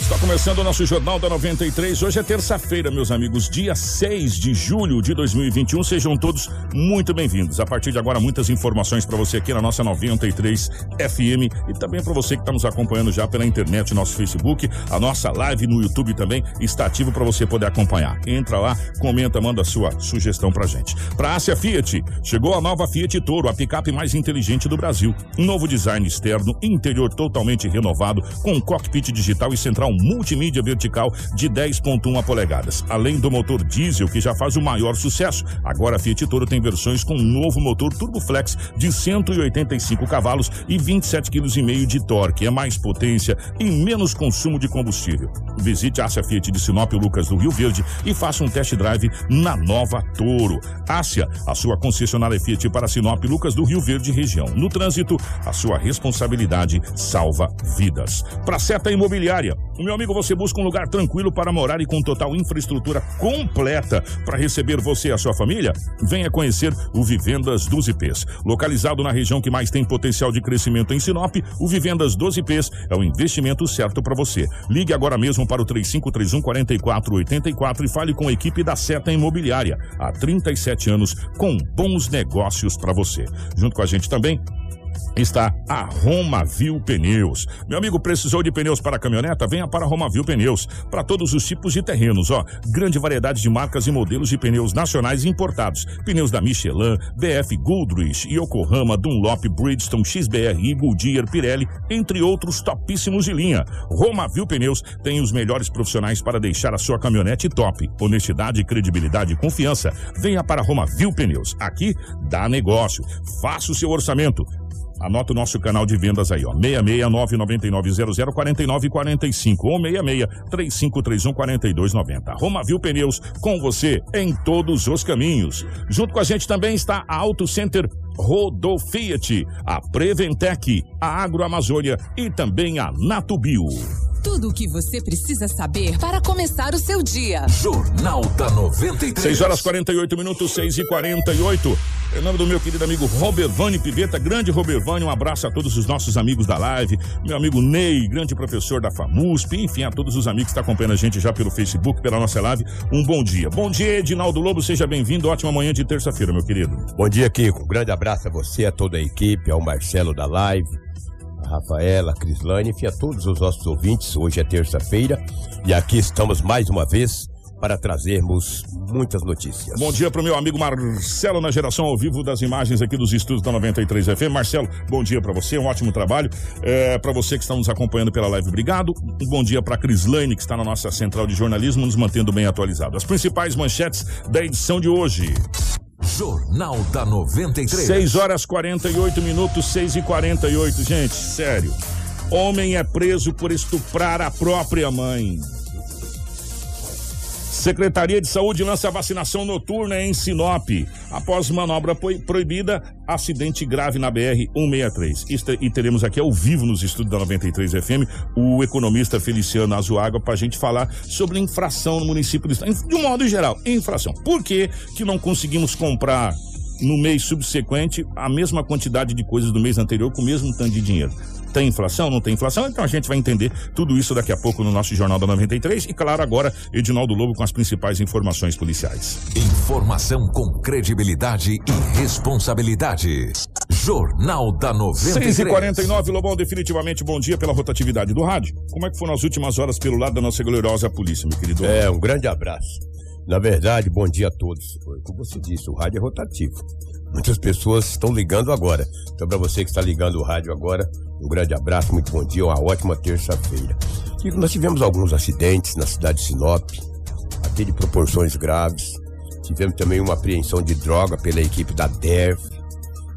Está começando o nosso Jornal da 93. Hoje é terça-feira, meus amigos, dia 6 de julho de 2021. Sejam todos muito bem-vindos. A partir de agora, muitas informações para você aqui na nossa 93 FM e também para você que está nos acompanhando já pela internet, nosso Facebook, a nossa live no YouTube também está ativo para você poder acompanhar. Entra lá, comenta, manda sua sugestão pra gente. Para Ásia Fiat, chegou a nova Fiat Toro, a picape mais inteligente do Brasil. Novo design externo, interior totalmente renovado, com cockpit digital e central multimídia vertical de 10.1 polegadas. Além do motor diesel, que já faz o maior sucesso, agora a Fiat Toro tem versões com um novo motor Turboflex de 185 cavalos e 27,5 kg de torque. É mais potência e menos consumo de combustível. Visite a Fiat de Sinop Lucas do Rio Verde e faça um test drive na nova Toro. Ásia, a sua concessionária Fiat para Sinop Lucas do Rio Verde região. No trânsito, a sua responsabilidade salva vidas. Para Seta Imobiliária, meu amigo, você busca um lugar tranquilo para morar e com total infraestrutura completa para receber você e a sua família? Venha conhecer o Vivendas dos IPs. Localizado na região que mais tem potencial de crescimento em Sinop, o Vivendas dos IPs é o investimento certo para você. Ligue agora mesmo para o 3531 4484 e fale com a equipe da Seta Imobiliária. Há 37 anos com bons negócios para você. Junto com a gente também está a Romavil Pneus. Meu amigo, precisou de pneus para caminhoneta? Venha para a Romavil Pneus. Para todos os tipos de terrenos, ó. Grande variedade de marcas e modelos de pneus nacionais e importados. Pneus da Michelin, BF Goodrich, Yokohama, Dunlop, Bridgestone, XBR, Goodyear, Pirelli, entre outros topíssimos de linha. Romavil Pneus tem os melhores profissionais para deixar a sua caminhonete top. Honestidade, credibilidade e confiança. Venha para a Romavil Pneus. Aqui dá negócio. Faça o seu orçamento. Anota o nosso canal de vendas aí, ó. 66999004945 ou 6635314290. Romavil Pneus, com você em todos os caminhos. Junto com a gente também está a Auto Center Rodofiat, a Preventec, a Agroamazônia e também a Natubio. Tudo o que você precisa saber para começar o seu dia. Jornal da 93. 6 horas 48 minutos, 6 e 48. Em nome do meu querido amigo Robervani Piveta, grande Robervani, um abraço a todos os nossos amigos da live, meu amigo Ney, grande professor da FAMUSP, enfim, a todos os amigos que estão acompanhando a gente já pelo Facebook, pela nossa live, um bom dia. Bom dia, Edinaldo Lobo, seja bem-vindo, ótima manhã de terça-feira, meu querido. Bom dia, Kiko. Um grande abraço a você, a toda a equipe, ao Marcelo da Live, Rafaela, Crislane, enfim, a todos os nossos ouvintes. Hoje é terça-feira e aqui estamos mais uma vez para trazermos muitas notícias. Bom dia para o meu amigo Marcelo na geração ao vivo das imagens aqui dos estúdios da 93 FM. Marcelo, bom dia para você, um ótimo trabalho. É, para você que está nos acompanhando pela live, obrigado. Um bom dia para a Crislane, que está na nossa central de jornalismo, nos mantendo bem atualizado. As principais manchetes da edição de hoje. Jornal da 93. 6 horas 48 minutos, 6 e 48, gente, sério. Homem é preso por estuprar a própria mãe. Secretaria de Saúde lança vacinação noturna em Sinop. Após manobra proibida, acidente grave na BR-163. E teremos aqui ao vivo nos estúdios da 93 FM o economista Feliciano Azuaga para a gente falar sobre infração no município de De um modo geral, infração. Por que, que não conseguimos comprar no mês subsequente a mesma quantidade de coisas do mês anterior com o mesmo tanto de dinheiro? Tem inflação? Não tem inflação? Então a gente vai entender tudo isso daqui a pouco no nosso Jornal da 93 e, claro, agora, Edinaldo Lobo com as principais informações policiais. Informação com credibilidade e responsabilidade. Jornal da 93. 6 e 49 Lobão, definitivamente bom dia pela rotatividade do rádio. Como é que foram as últimas horas pelo lado da nossa gloriosa polícia, meu querido? É, um grande abraço. Na verdade, bom dia a todos. Como você disse, o rádio é rotativo. Muitas pessoas estão ligando agora. Então, para você que está ligando o rádio agora, um grande abraço, muito bom dia, uma ótima terça-feira. Nós tivemos alguns acidentes na cidade de Sinop, até de proporções graves. Tivemos também uma apreensão de droga pela equipe da DERF.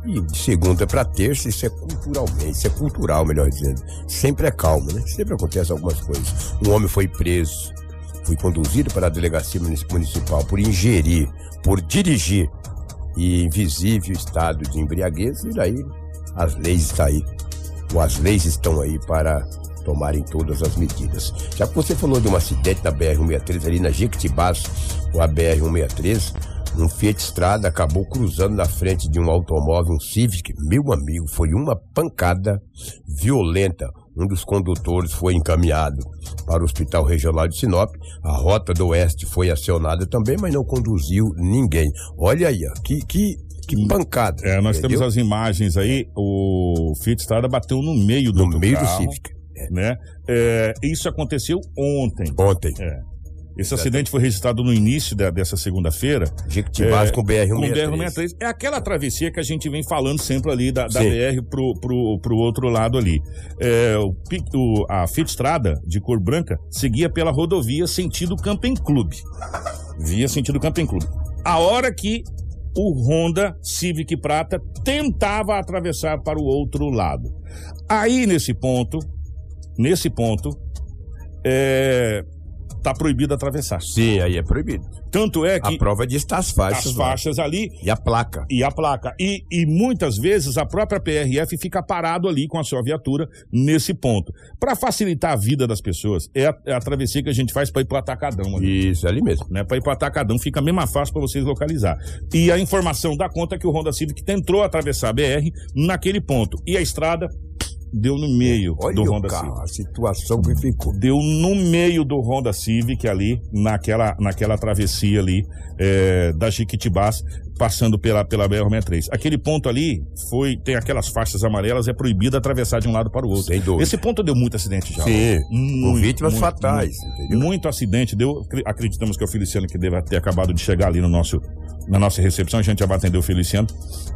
E de segunda para terça, isso é culturalmente, isso é cultural, melhor dizendo. Sempre é calmo, né? Sempre acontece algumas coisas. Um homem foi preso, foi conduzido para a delegacia municipal por ingerir, por dirigir e invisível estado de embriaguez, e daí as leis estão aí. Ou as leis estão aí para tomarem todas as medidas. Já que você falou de um acidente na BR-163 ali na Jequitibás, com a BR-163, um Fiat Strada acabou cruzando na frente de um automóvel, um Civic. Meu amigo, foi uma pancada violenta. Um dos condutores foi encaminhado para o Hospital Regional de Sinop. A Rota do Oeste foi acionada também, mas não conduziu ninguém. Olha aí, ó, que, que, que pancada. É, nós entendeu? temos as imagens aí, o Fiat Strada bateu no meio do No meio do carro, Civic. né? É, isso aconteceu ontem. Ontem. É. Esse acidente foi registrado no início da- dessa segunda-feira. Jequitibás É, com BR-163. Com BR-163. É aquela travessia que a gente vem falando sempre ali da, da. BR pro, pro, pro outro lado ali. É, o, o- a Fiat Strada, de cor branca, seguia pela rodovia sentido Camping Club. Via sentido Camping Club. A hora que o Honda Civic Prata tentava atravessar para o outro lado. Aí, nesse ponto, nesse ponto, é, tá proibido atravessar. Sim, aí é proibido. Tanto é que A prova diz tá as faixas. as lá. faixas ali E a placa. e a placa. E, e muitas vezes a própria PRF fica parado ali com a sua viatura nesse ponto. Para facilitar a vida das pessoas, é a, é a travessia que a gente faz para ir para o Atacadão. Ali. Isso, é ali mesmo. Né, para ir para Atacadão fica bem mais fácil para vocês localizar. E a informação dá conta que o Honda Civic tentou atravessar a BR naquele ponto. E a estrada deu no meio Olha do Honda carro, Civic a situação que ficou. deu no meio do Honda Civic ali, naquela, naquela travessia ali é, da Jiquitibás, passando pela, pela BR-63. Aquele ponto ali foi, tem aquelas faixas amarelas, é proibido atravessar de um lado para o outro. Sem dúvida. Esse ponto deu muito acidente já. Sim, Muito, com vítimas muito, fatais, Muito, muito acidente. Deu, acreditamos que é o Feliciano que deve ter acabado de chegar ali no nosso, na nossa recepção. A gente já vai atender o Feliciano.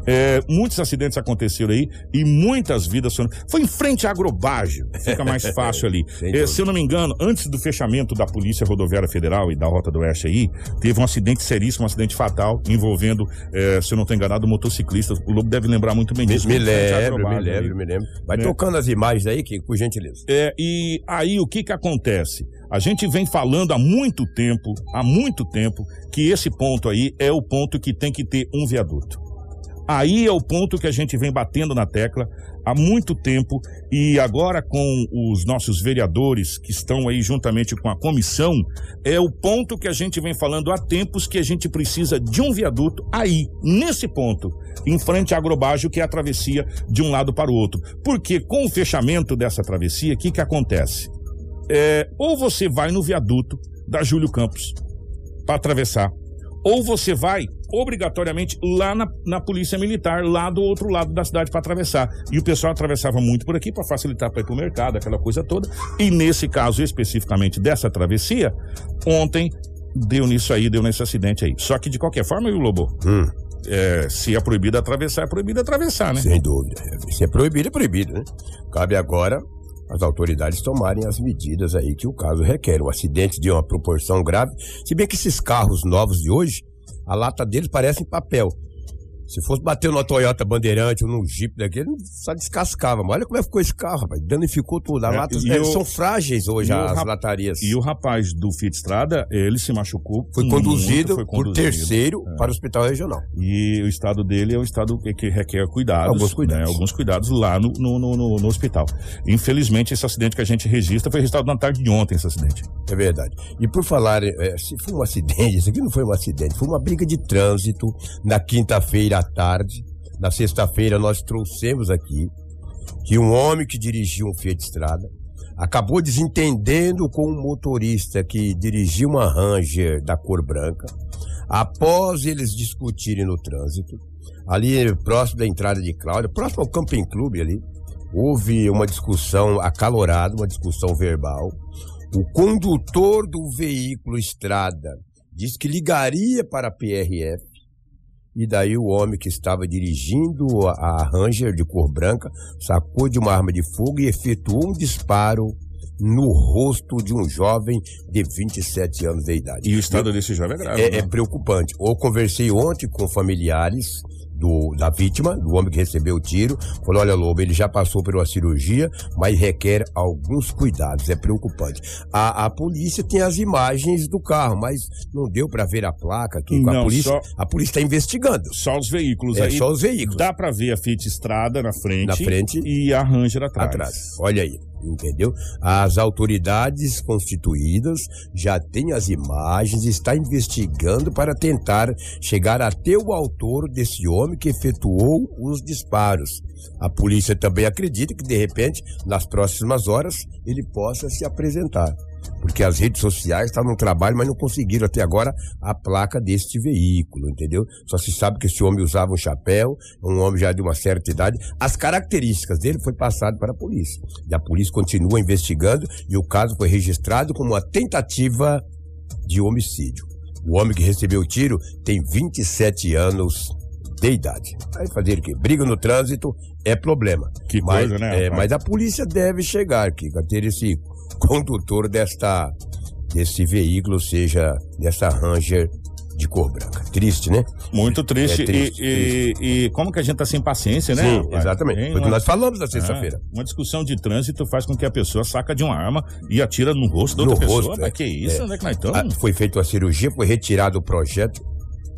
É, muitos acidentes aconteceram aí e muitas vidas foram. Foi em frente à agrobagem, fica mais fácil ali. É, se eu não me engano, antes do fechamento da Polícia Rodoviária Federal e da Rota do Oeste aí, teve um acidente seríssimo, um acidente fatal, envolvendo, é, se eu não estou enganado, um motociclista. O Lobo deve lembrar muito bem Me, disso. me à lembro, me lembro, me lembro. Vai Né? tocando as imagens aí, que, por gentileza. É, e aí o que que acontece? A gente vem falando há muito tempo, há muito tempo, que esse ponto aí é o ponto que tem que ter um viaduto. Aí é o ponto que a gente vem batendo na tecla há muito tempo e agora com os nossos vereadores que estão aí juntamente com a comissão, é o ponto que a gente vem falando há tempos que a gente precisa de um viaduto aí, nesse ponto, em frente à agrobagem, que é a travessia de um lado para o outro. Porque com o fechamento dessa travessia, o que que acontece? É, ou você vai no viaduto da Júlio Campos para atravessar, ou você vai obrigatoriamente lá na, na polícia militar, lá do outro lado da cidade para atravessar. E o pessoal atravessava muito por aqui para facilitar para ir para o mercado, aquela coisa toda. E nesse caso especificamente dessa travessia, ontem deu nisso aí, deu nesse acidente aí. Só que de qualquer forma, viu, Lobo? Hum, É, se é proibido atravessar, é proibido atravessar, né? sem dúvida. Se é proibido, é proibido, né? Cabe agora as autoridades tomarem as medidas aí que o caso requer. O acidente de uma proporção grave, se bem que esses carros novos de hoje, a lata deles parece em papel. Se fosse bater numa Toyota Bandeirante ou num Jeep daquele, só descascava. Mas olha como é que ficou esse carro, rapaz. Danificou tudo. A É, lata, e é, são frágeis hoje as rap- latarias. E o rapaz do Fiat Estrada, ele se machucou. Foi muito, conduzido foi por conduzido. terceiro É. para o hospital regional. E o estado dele é um estado que- que requer cuidados. Alguns cuidados. né, alguns cuidados lá no, no, no- no- hospital. Infelizmente, esse acidente que a gente registra foi registrado na tarde de ontem, esse acidente. É verdade. E por falar, é, se foi um acidente, isso aqui não foi um acidente, foi uma briga de trânsito na quinta-feira à tarde. Na sexta-feira nós trouxemos aqui que um homem que dirigia um Fiat Estrada acabou desentendendo com um motorista que dirigia uma Ranger da cor branca. Após eles discutirem no trânsito, ali próximo da entrada de Cláudia, próximo ao Camping Clube ali, houve uma discussão acalorada, uma discussão verbal. O condutor do veículo Estrada disse que ligaria para a PRF. E daí o homem que estava dirigindo a, Ranger de cor branca sacou de uma arma de fogo e efetuou um disparo no rosto de um jovem de 27 anos de idade. E o estado desse jovem é grave. É, né? é preocupante. Eu conversei ontem com familiares do, da vítima, do homem que recebeu o tiro. Falou: olha, Lobo, ele já passou por uma cirurgia, mas requer alguns cuidados. É preocupante. A, a polícia tem as imagens do carro, mas não deu para ver a placa aqui. Não, a polícia só- a polícia está investigando. Só os veículos É, aí. só os veículos. Dá pra ver a Fiat Estrada na frente. Na frente. E a Ranger atrás. atrás. Olha aí, entendeu? As autoridades constituídas já têm as imagens, está investigando para tentar chegar até o autor desse homem que efetuou os disparos. A polícia também acredita que de repente, nas próximas horas, ele possa se apresentar. Porque as redes sociais estavam no trabalho, mas não conseguiram até agora a placa deste veículo, entendeu? Só se sabe que esse homem usava um chapéu, um homem já de uma certa idade. As características dele foi passado para a polícia. E a polícia continua investigando e o caso foi registrado como uma tentativa de homicídio. O homem que recebeu o tiro tem 27 anos de idade. Aí fazer o quê? Briga no trânsito é problema. Que mas, coisa, né, é, mas a polícia deve chegar, Kika, ter esse condutor desta desse veículo, seja dessa Ranger de cor branca. Triste, né? Muito triste. É triste, e, e- e como que a gente tá sem paciência, né? Sim, rapaz? exatamente. Tem Foi o que nós falamos na sexta-feira. É, uma discussão de trânsito faz com que a pessoa saca de uma arma e atira no rosto da No outra pessoa. rosto, Mas é. que isso? É. É nós estamos? Ah, foi feita uma cirurgia, foi retirado o projeto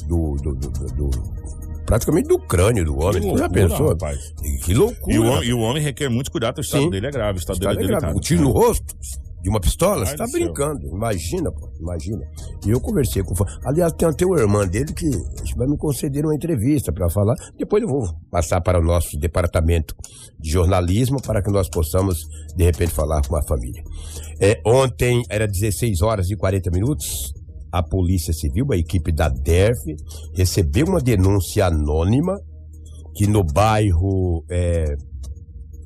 do, do- do- do- praticamente do crânio do homem. Que loucura, pensou? rapaz. Que loucura. E o, homem, e o homem requer muito cuidado, o estado Sim. dele é grave, o estado Está dele é grave. delicado. Um tiro no rosto de uma pistola? Você tá céu. brincando. Imagina, pô. Imagina. E eu conversei com. o Aliás, tem até uma irmã dele que vai me conceder uma entrevista para falar. Depois eu vou passar para o nosso departamento de jornalismo para que nós possamos, de repente, falar com a família. É, ontem era 16 horas e 40 minutos. A Polícia Civil, a equipe da DERF, recebeu uma denúncia anônima que no bairro é,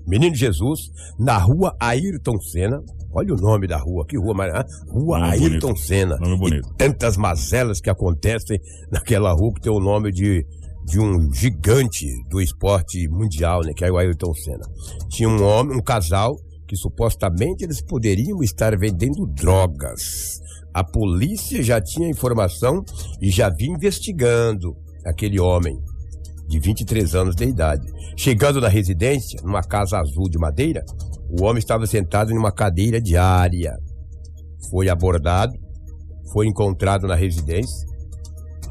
Menino Jesus, na rua Ayrton Senna. Olha o nome da rua, que rua, mas, Rua Nome Ayrton bonito. Senna. Nome bonito. E tantas mazelas que acontecem naquela rua que tem o nome de, de um gigante do esporte mundial, né? Que é o Ayrton Senna. Tinha um homem, um casal, que supostamente eles poderiam estar vendendo drogas. A polícia já tinha informação e já vinha investigando aquele homem de 23 anos de idade. Chegando na residência, numa casa azul de madeira, o homem estava sentado em uma cadeira de área. Foi abordado, foi encontrado na residência,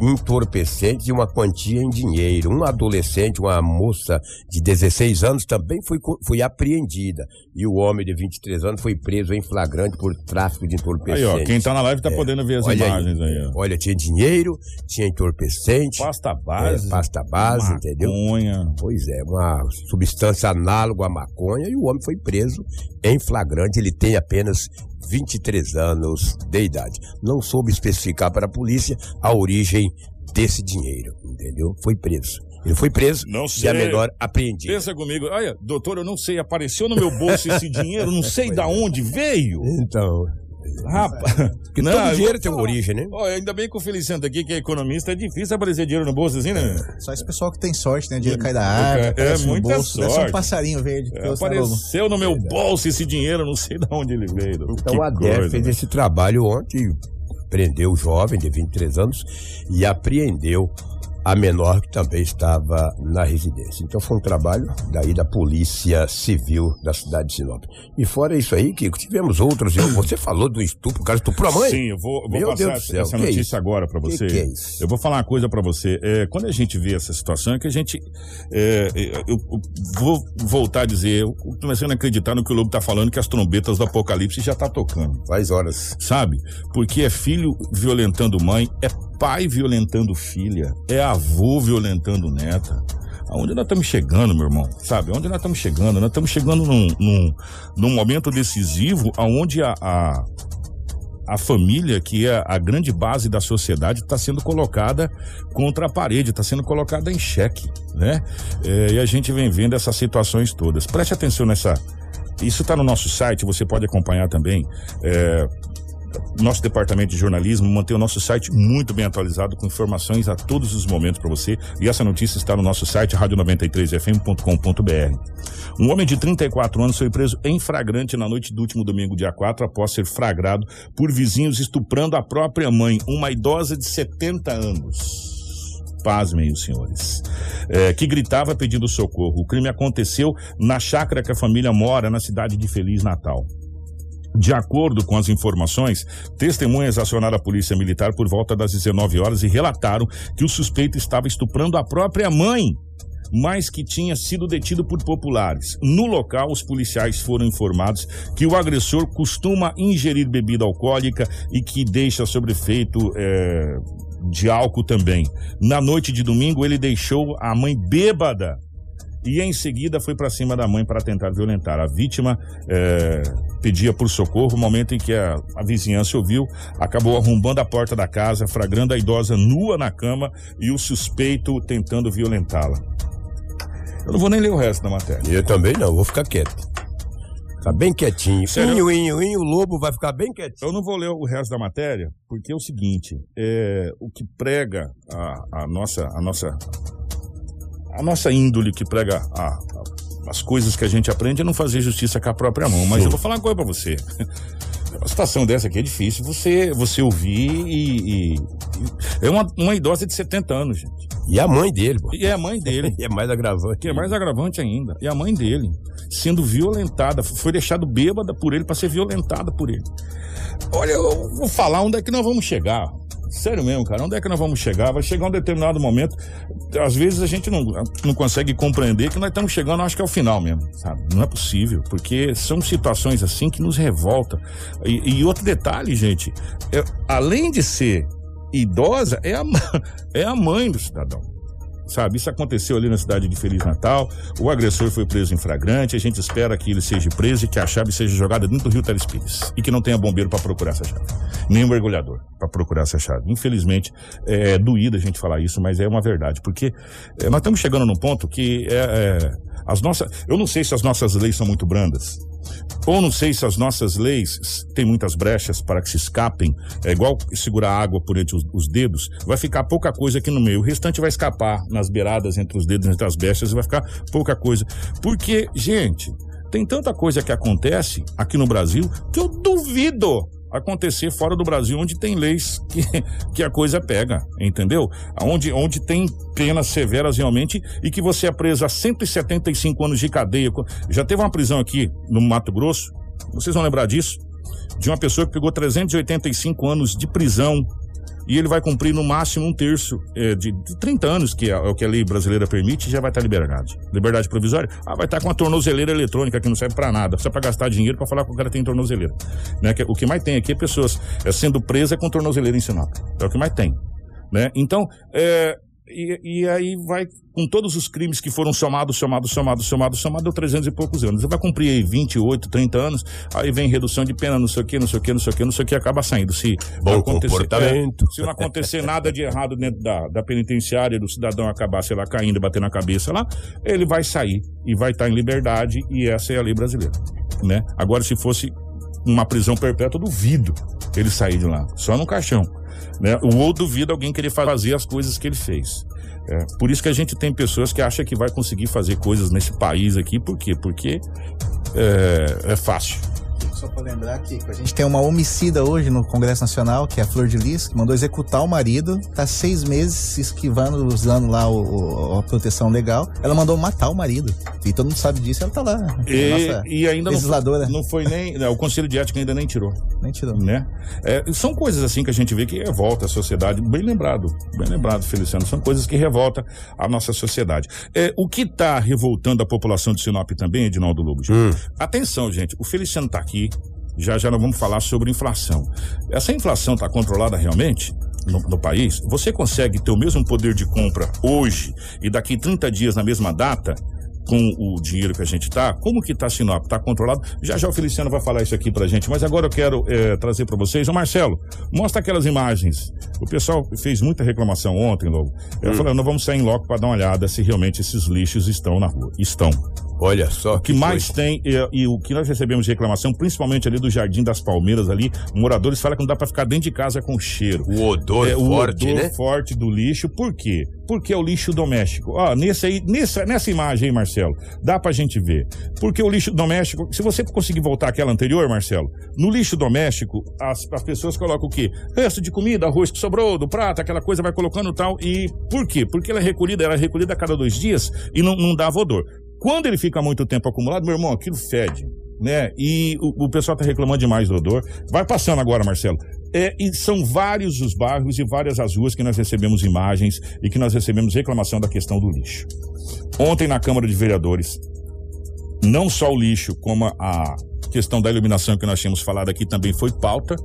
entorpecentes e uma quantia em dinheiro. Um adolescente, uma moça de 16 anos, também foi, foi apreendida. E o homem de 23 anos foi preso em flagrante por tráfico de Aí, entorpecentes. ó, quem tá na live tá podendo ver as Olha imagens aí, ó. Olha, tinha dinheiro, tinha entorpecente. Pasta base. É, pasta base, entendeu? maconha. Pois é, uma substância análoga à maconha e o homem foi preso em flagrante. Ele tem apenas 23 anos de idade. Não soube especificar para a polícia a origem desse dinheiro, entendeu? Foi preso. Ele foi preso Não e sei. a menor apreendida. Pensa comigo, olha, doutor, eu não sei, apareceu no meu bolso esse dinheiro, não sei da onde veio. Então, Rapaz, porque não, todo dinheiro tem uma origem, né? Ó, ainda bem que o Feliciano aqui, que é economista, é difícil aparecer dinheiro no bolso assim, né? Só esse pessoal que tem sorte, né? Dinheiro cai da árvore, É, no muita bolso, deve ser sorte. um passarinho verde. que É, apareceu no meu bolso esse dinheiro, não sei de onde ele veio. Então Que a coisa, fez né? esse trabalho ontem, prendeu o jovem de 23 anos e apreendeu a menor que também estava na residência. Então foi um trabalho daí da Polícia Civil da cidade de Sinop. E fora isso aí, Kiko, tivemos outros. Você falou do estupro, o cara estuprou a mãe? Sim, eu vou, vou passar essa que é notícia agora Que você. que é isso? Eu vou falar uma coisa pra você. É, quando a gente vê essa situação, é que a gente. é, é, eu, eu vou voltar a dizer, eu começando a acreditar no que o Lobo tá falando, que as trombetas do apocalipse já tá tocando. Faz horas. Sabe? Porque é filho violentando mãe, é pai violentando filha, é avô violentando neta. Aonde nós estamos chegando, meu irmão? Sabe? Aonde nós estamos chegando? Nós estamos chegando num, num, num momento decisivo aonde a, a, a família, que é a grande base da sociedade, está sendo colocada contra a parede, está sendo colocada em xeque, né? É, e a gente vem vendo essas situações todas. Preste atenção nessa. Isso está no nosso site, você pode acompanhar também. É, nosso departamento de jornalismo mantém o nosso site muito bem atualizado com informações a todos os momentos para você. E essa notícia está no nosso site radio93fm.com.br. Um homem de 34 anos foi preso em flagrante na noite do último domingo, dia 4, após ser flagrado por vizinhos estuprando a própria mãe, uma idosa de 70 anos. Pasmem os senhores. É, que gritava pedindo socorro. O crime aconteceu na chácara que a família mora na cidade de Feliz Natal. De acordo com as informações, testemunhas acionaram a polícia militar por volta das 19 horas e relataram que o suspeito estava estuprando a própria mãe, mas que tinha sido detido por populares. No local, os policiais foram informados que o agressor costuma ingerir bebida alcoólica e que deixa sobre efeito é, de álcool também. Na noite de domingo, ele deixou a mãe bêbada e em seguida foi para cima da mãe para tentar violentar. A vítima eh, pedia por socorro. No momento em que a, a, vizinhança ouviu, acabou arrombando a porta da casa, flagrando a idosa nua na cama e o suspeito tentando violentá-la. Eu não vou nem ler o resto da matéria. Eu também não, vou ficar quieto. Ficar bem quietinho. Sério? Inho, inho, inho, o lobo vai ficar bem quietinho. Eu não vou ler o resto da matéria, porque é o seguinte, é, o que prega a, a nossa, a nossa a nossa índole que prega a, a, as coisas que a gente aprende é não fazer justiça com a própria mão. Mas eu vou falar uma coisa pra você. Uma situação dessa aqui é difícil você, você ouvir e. e- e- é uma, uma idosa de 70 anos, gente. E a mãe dele, pô. E é a mãe dele. E é mais agravante. Que é mais agravante ainda. E a mãe dele, sendo violentada, foi deixado bêbada por ele para ser violentada por ele. Olha, eu vou falar onde é que nós vamos chegar. Sério mesmo, cara, onde é que nós vamos chegar? Vai chegar um determinado momento, às vezes a gente não, não consegue compreender que nós estamos chegando, acho que é o final mesmo, sabe? Não é possível, porque são situações assim que nos revoltam. E, e outro detalhe, gente, é, além de ser idosa, é a, é a mãe do cidadão sabe? Isso aconteceu ali na cidade de Feliz Natal. O agressor foi preso em flagrante. A gente espera que ele seja preso e que a chave seja jogada dentro do Rio Telespires. E que não tenha bombeiro para procurar essa chave. Nem mergulhador para procurar essa chave. Infelizmente, é doído a gente falar isso, mas é uma verdade. Porque é, nós estamos chegando num ponto que é, é, as nossas. Eu não sei se as nossas leis são muito brandas. Ou não sei se as nossas leis têm muitas brechas para que se escapem. É igual segurar água por entre os, os dedos. Vai ficar pouca coisa aqui no meio. O restante vai escapar nas beiradas, entre os dedos, entre as brechas, e vai ficar pouca coisa. Porque, gente, tem tanta coisa que acontece aqui no Brasil que eu duvido acontecer fora do Brasil, onde tem leis que, que a coisa pega, entendeu? Onde, onde tem penas severas realmente e que você é preso a 175 anos de cadeia. Já teve uma prisão aqui no Mato Grosso, vocês vão lembrar disso? De uma pessoa que pegou 385 anos de prisão e ele vai cumprir no máximo um terço eh, de, de 30 anos, que é, é o que a lei brasileira permite, e já vai estar liberdade. Liberdade provisória? Ah, vai estar com a tornozeleira eletrônica que não serve pra nada, só pra gastar dinheiro pra falar que o cara tem tornozeleira. Né? O que mais tem aqui é pessoas eh, sendo presas com tornozeleira em Sinop. É o que mais tem. Né? Então, eh, e, e aí vai com todos os crimes que foram somados, somados, somados, somados, somados, deu 300 e poucos anos. Você vai cumprir aí 28, 30 anos, aí vem redução de pena, não sei o que, não sei o que, não sei o que, não sei o que, acaba saindo. Se Bom não acontecer- é, se não acontecer nada de errado dentro da, da penitenciária, do cidadão acabar, sei lá, caindo e bater na cabeça lá, ele vai sair e vai estar em liberdade, e essa é a lei brasileira. Né? Agora, se fosse uma prisão perpétua, duvido ele sair de lá, só no caixão. Né? Ou duvido alguém querer fazer as coisas que ele fez. É, por isso que a gente tem pessoas que acham que vai conseguir fazer coisas nesse país aqui, por quê? Porque é, é fácil. Só pra lembrar que a gente tem uma homicida hoje no Congresso Nacional, que é a Flor de Lis, que mandou executar o marido, tá seis meses se esquivando, usando lá o, o- a proteção legal. Ela mandou matar o marido. E todo mundo sabe disso, ela tá lá. E, Nossa e ainda não foi, legisladora. não foi nem. né, o Conselho de Ética ainda nem tirou. Nem tirou. né? É, são coisas assim que a gente vê que revolta a sociedade. Bem lembrado, bem lembrado, Feliciano. São coisas que revoltam a nossa sociedade. É, o que está revoltando a população de Sinop também, Edinaldo Lobo? gente? Atenção, gente. O Feliciano está aqui. Já já nós vamos falar sobre inflação. Essa inflação está controlada realmente? No, no país, você consegue ter o mesmo poder de compra hoje e daqui 30 dias na mesma data com o dinheiro que a gente tá, como que tá Sinop? Tá controlado? Já já o Feliciano vai falar isso aqui pra gente, mas agora eu quero eh, trazer pra vocês. Ô Marcelo, mostra aquelas imagens. O pessoal fez muita reclamação ontem, Lobo. Eu falei, nós vamos sair em loco pra dar uma olhada se realmente esses lixos estão na rua. Estão. Olha só. O que mais tem, e, e o que nós recebemos de reclamação, principalmente ali do Jardim das Palmeiras ali, moradores falam que não dá pra ficar dentro de casa com cheiro. O odor É, o forte, odor né? forte do lixo. Por quê? Porque é o lixo doméstico. Ó, nesse aí, nessa, nessa imagem aí, Marcelo, dá pra gente ver. Porque o lixo doméstico, se você conseguir voltar àquela anterior, Marcelo, no lixo doméstico, as, as pessoas colocam o quê? Resto de comida, arroz que sobrou do prato, aquela coisa vai colocando tal. E por quê? Porque ela é recolhida, ela é recolhida a cada dois dias e não, não dava odor. Quando ele fica muito tempo acumulado, meu irmão, aquilo fede. Né? E o, o pessoal tá reclamando demais do odor. Vai passando agora, Marcelo. É, e são vários os bairros e várias as ruas que nós recebemos imagens e que nós recebemos reclamação da questão do lixo. Ontem na Câmara de Vereadores, não só o lixo, como a questão da iluminação que nós tínhamos falado aqui também foi pauta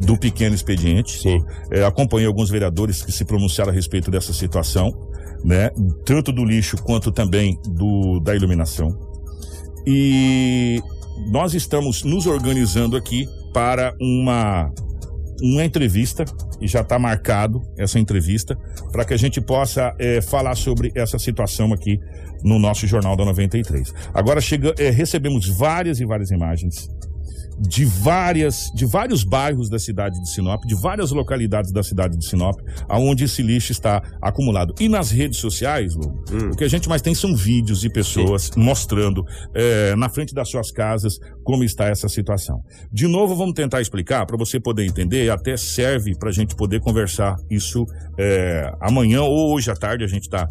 do pequeno expediente. Sim. É, acompanhei alguns vereadores que se pronunciaram a respeito dessa situação, né? Tanto do lixo quanto também do da iluminação. E nós estamos nos organizando aqui para uma uma entrevista e já está marcado essa entrevista para que a gente possa eh, falar sobre essa situação aqui no nosso jornal da 93. Agora chega, eh, recebemos várias e várias imagens de várias de vários bairros da cidade de Sinop, de várias localidades da cidade de Sinop, aonde esse lixo está acumulado. E nas redes sociais, Lu, o que a gente mais tem são vídeos de pessoas mostrando eh, na frente das suas casas como está essa situação. De novo, vamos tentar explicar para você poder entender, até serve para a gente poder conversar isso eh, amanhã ou hoje à tarde, a gente está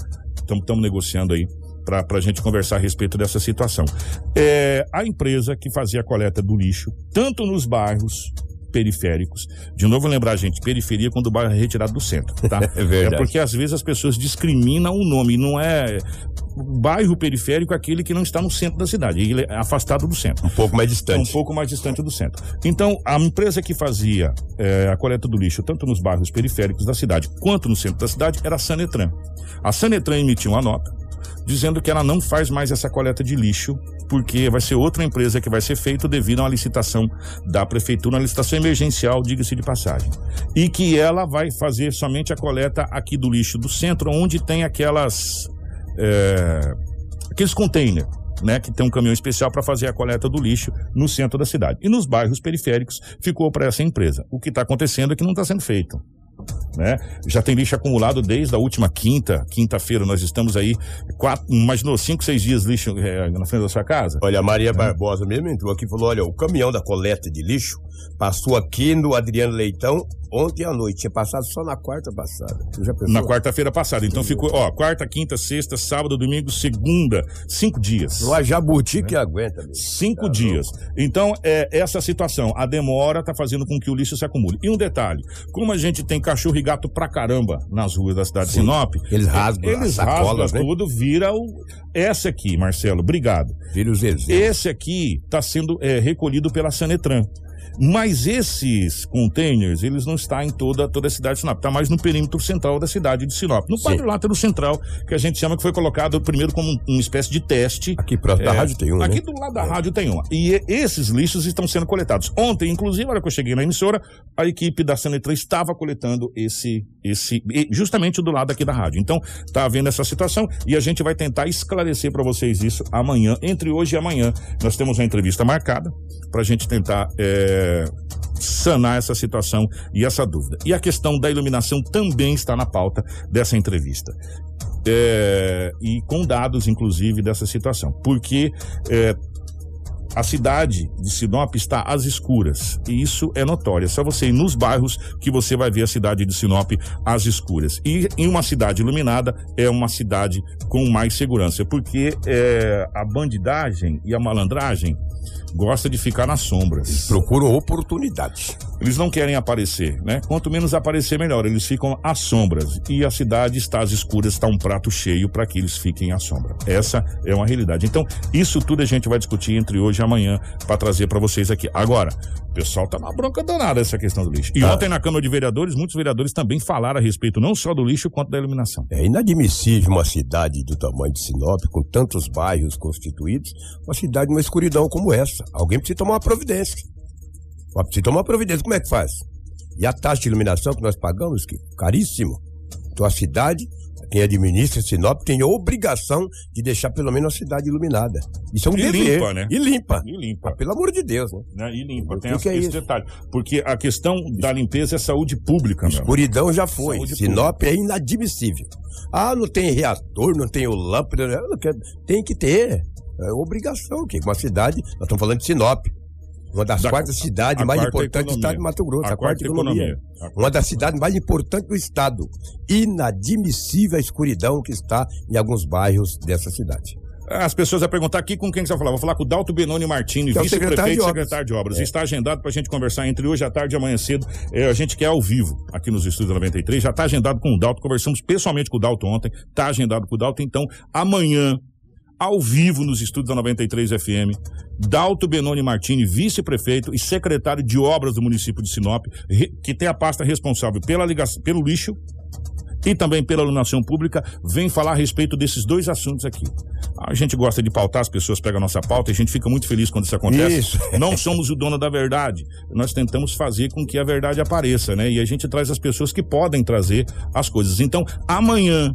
estamos negociando aí para a gente conversar a respeito dessa situação. É, a empresa que fazia a coleta do lixo, tanto nos bairros periféricos. De novo, lembrar, gente, periferia quando o bairro é retirado do centro, tá? É verdade. É porque às vezes as pessoas discriminam o nome, não é o bairro periférico é aquele que não está no centro da cidade, ele é afastado do centro. Um pouco mais É um distante. pouco mais distante do centro. Então, a empresa que fazia eh, a coleta do lixo, tanto nos bairros periféricos da cidade quanto no centro da cidade, era a Sanetran. A Sanetran emitiu uma nota dizendo que ela não faz mais essa coleta de lixo, porque vai ser outra empresa que vai ser feito devido a uma licitação da prefeitura, uma licitação emergencial, diga-se de passagem. E que ela vai fazer somente a coleta aqui do lixo do centro, onde tem aquelas. eh, aqueles containers. Né, que tem um caminhão especial para fazer a coleta do lixo no centro da cidade. E nos bairros periféricos ficou para essa empresa. O que está acontecendo é que não está sendo feito. Né? Já tem lixo acumulado desde a última quinta, quinta-feira. Nós estamos aí, quatro, imaginou, cinco, seis dias lixo eh, na frente da sua casa? Olha, a Maria Barbosa mesmo entrou aqui e falou: olha, o caminhão da coleta de lixo passou aqui no Adriano Leitão ontem à noite. Tinha passado só na quarta passada. Na quarta-feira passada. Então ficou, ó, quarta, quinta, sexta, sábado, domingo, segunda, cinco dias. Não há jabuti que aguenta. Cinco Tá dias. Então, é essa situação. A demora está fazendo com que o lixo se acumule. E um detalhe: como a gente tem cachorro e gato pra caramba nas ruas da cidade de Sim. Sinop, Eles rasgam eles as sacolas, rasgam né? tudo, vira o. Essa aqui, Marcelo, obrigado. Vira os exemplos. Esse aqui está sendo é, recolhido pela Sanetran. Mas esses containers, eles não estão em toda, toda a cidade de Sinop, está mais no perímetro central da cidade de Sinop. No Sim. quadrilátero central, que a gente chama que foi colocado primeiro como um- uma espécie de teste. Aqui da É, rádio tem um, Aqui né? do lado da rádio tem uma. E esses lixos estão sendo coletados. Ontem, inclusive, na hora que eu cheguei na emissora, a equipe da Sanetran estava coletando esse, esse, justamente do lado aqui da rádio. Então, tá havendo essa situação e a gente vai tentar esclarecer para vocês isso amanhã, entre hoje e amanhã. Nós temos uma entrevista marcada para a gente tentar é, sanar essa situação e essa dúvida. E a questão da iluminação também está na pauta dessa entrevista. É, e com dados, inclusive, dessa situação. Porque é, a cidade de Sinop está às escuras. E isso é notório. É só você ir nos bairros que você vai ver a cidade de Sinop às escuras. E em uma cidade iluminada é uma cidade com mais segurança. Porque é, a bandidagem e a malandragem gosta de ficar nas sombras. Procuram oportunidades. Eles não querem aparecer, né? Quanto menos aparecer, melhor. Eles ficam às sombras. E a cidade está às escuras, está um prato cheio para que eles fiquem à sombra. Essa é uma realidade. Então, isso tudo a gente vai discutir entre hoje e amanhã para trazer para vocês aqui. Agora, o pessoal tá na bronca danada essa questão do lixo. E Tá. ontem na Câmara de Vereadores, muitos vereadores também falaram a respeito não só do lixo quanto da iluminação. É inadmissível uma cidade do tamanho de Sinop, com tantos bairros constituídos, uma cidade numa escuridão como essa. Alguém precisa tomar uma providência. Precisa tomar providência. Como é que faz? E a taxa de iluminação que nós pagamos, que caríssimo. Então a cidade quem administra Sinop tem a obrigação de deixar pelo menos a cidade iluminada. Isso é um E dever. limpa, né? E limpa. E limpa. Ah, pelo amor de Deus, né? Né? E limpa, tem que essa- é esse isso? detalhe. Porque a questão da limpeza é saúde pública, meu. Escuridão já foi. Saúde Sinop é inadmissível. Ah, não tem reator, não tem o lâmpada. né? não quer- Tem que ter. É obrigação. Que uma cidade, nós estamos falando de Sinop. Uma das Da- quartas cidades mais importantes do estado de Mato Grosso. A A, quarta, quarta economia. economia. Uma das cidades mais importantes do estado. Inadmissível a escuridão que está em alguns bairros dessa cidade. As pessoas vão perguntar aqui com quem que você vai falar. Vou falar com o Dalto Benoni Martini, Que é o secretário vice-prefeito de e obras. secretário de obras. Está agendado para a gente conversar entre hoje à tarde e amanhã cedo. É, a gente quer ao vivo aqui nos estúdios da 93. Já está agendado com o Dalto. Conversamos pessoalmente com o Dalto ontem. Está agendado com o Dalto. Então, amanhã, ao vivo nos estúdios da 93 FM, Dalto Benoni Martini, vice-prefeito e secretário de obras do município de Sinop, que tem a pasta responsável pela ligação, pelo lixo e também pela iluminação pública, vem falar a respeito desses dois assuntos aqui. A gente gosta de pautar, as pessoas pegam a nossa pauta e a gente fica muito feliz quando isso acontece. Isso. Não somos o dono da verdade. Nós tentamos fazer com que a verdade apareça, né? E a gente traz as pessoas que podem trazer as coisas. Então, amanhã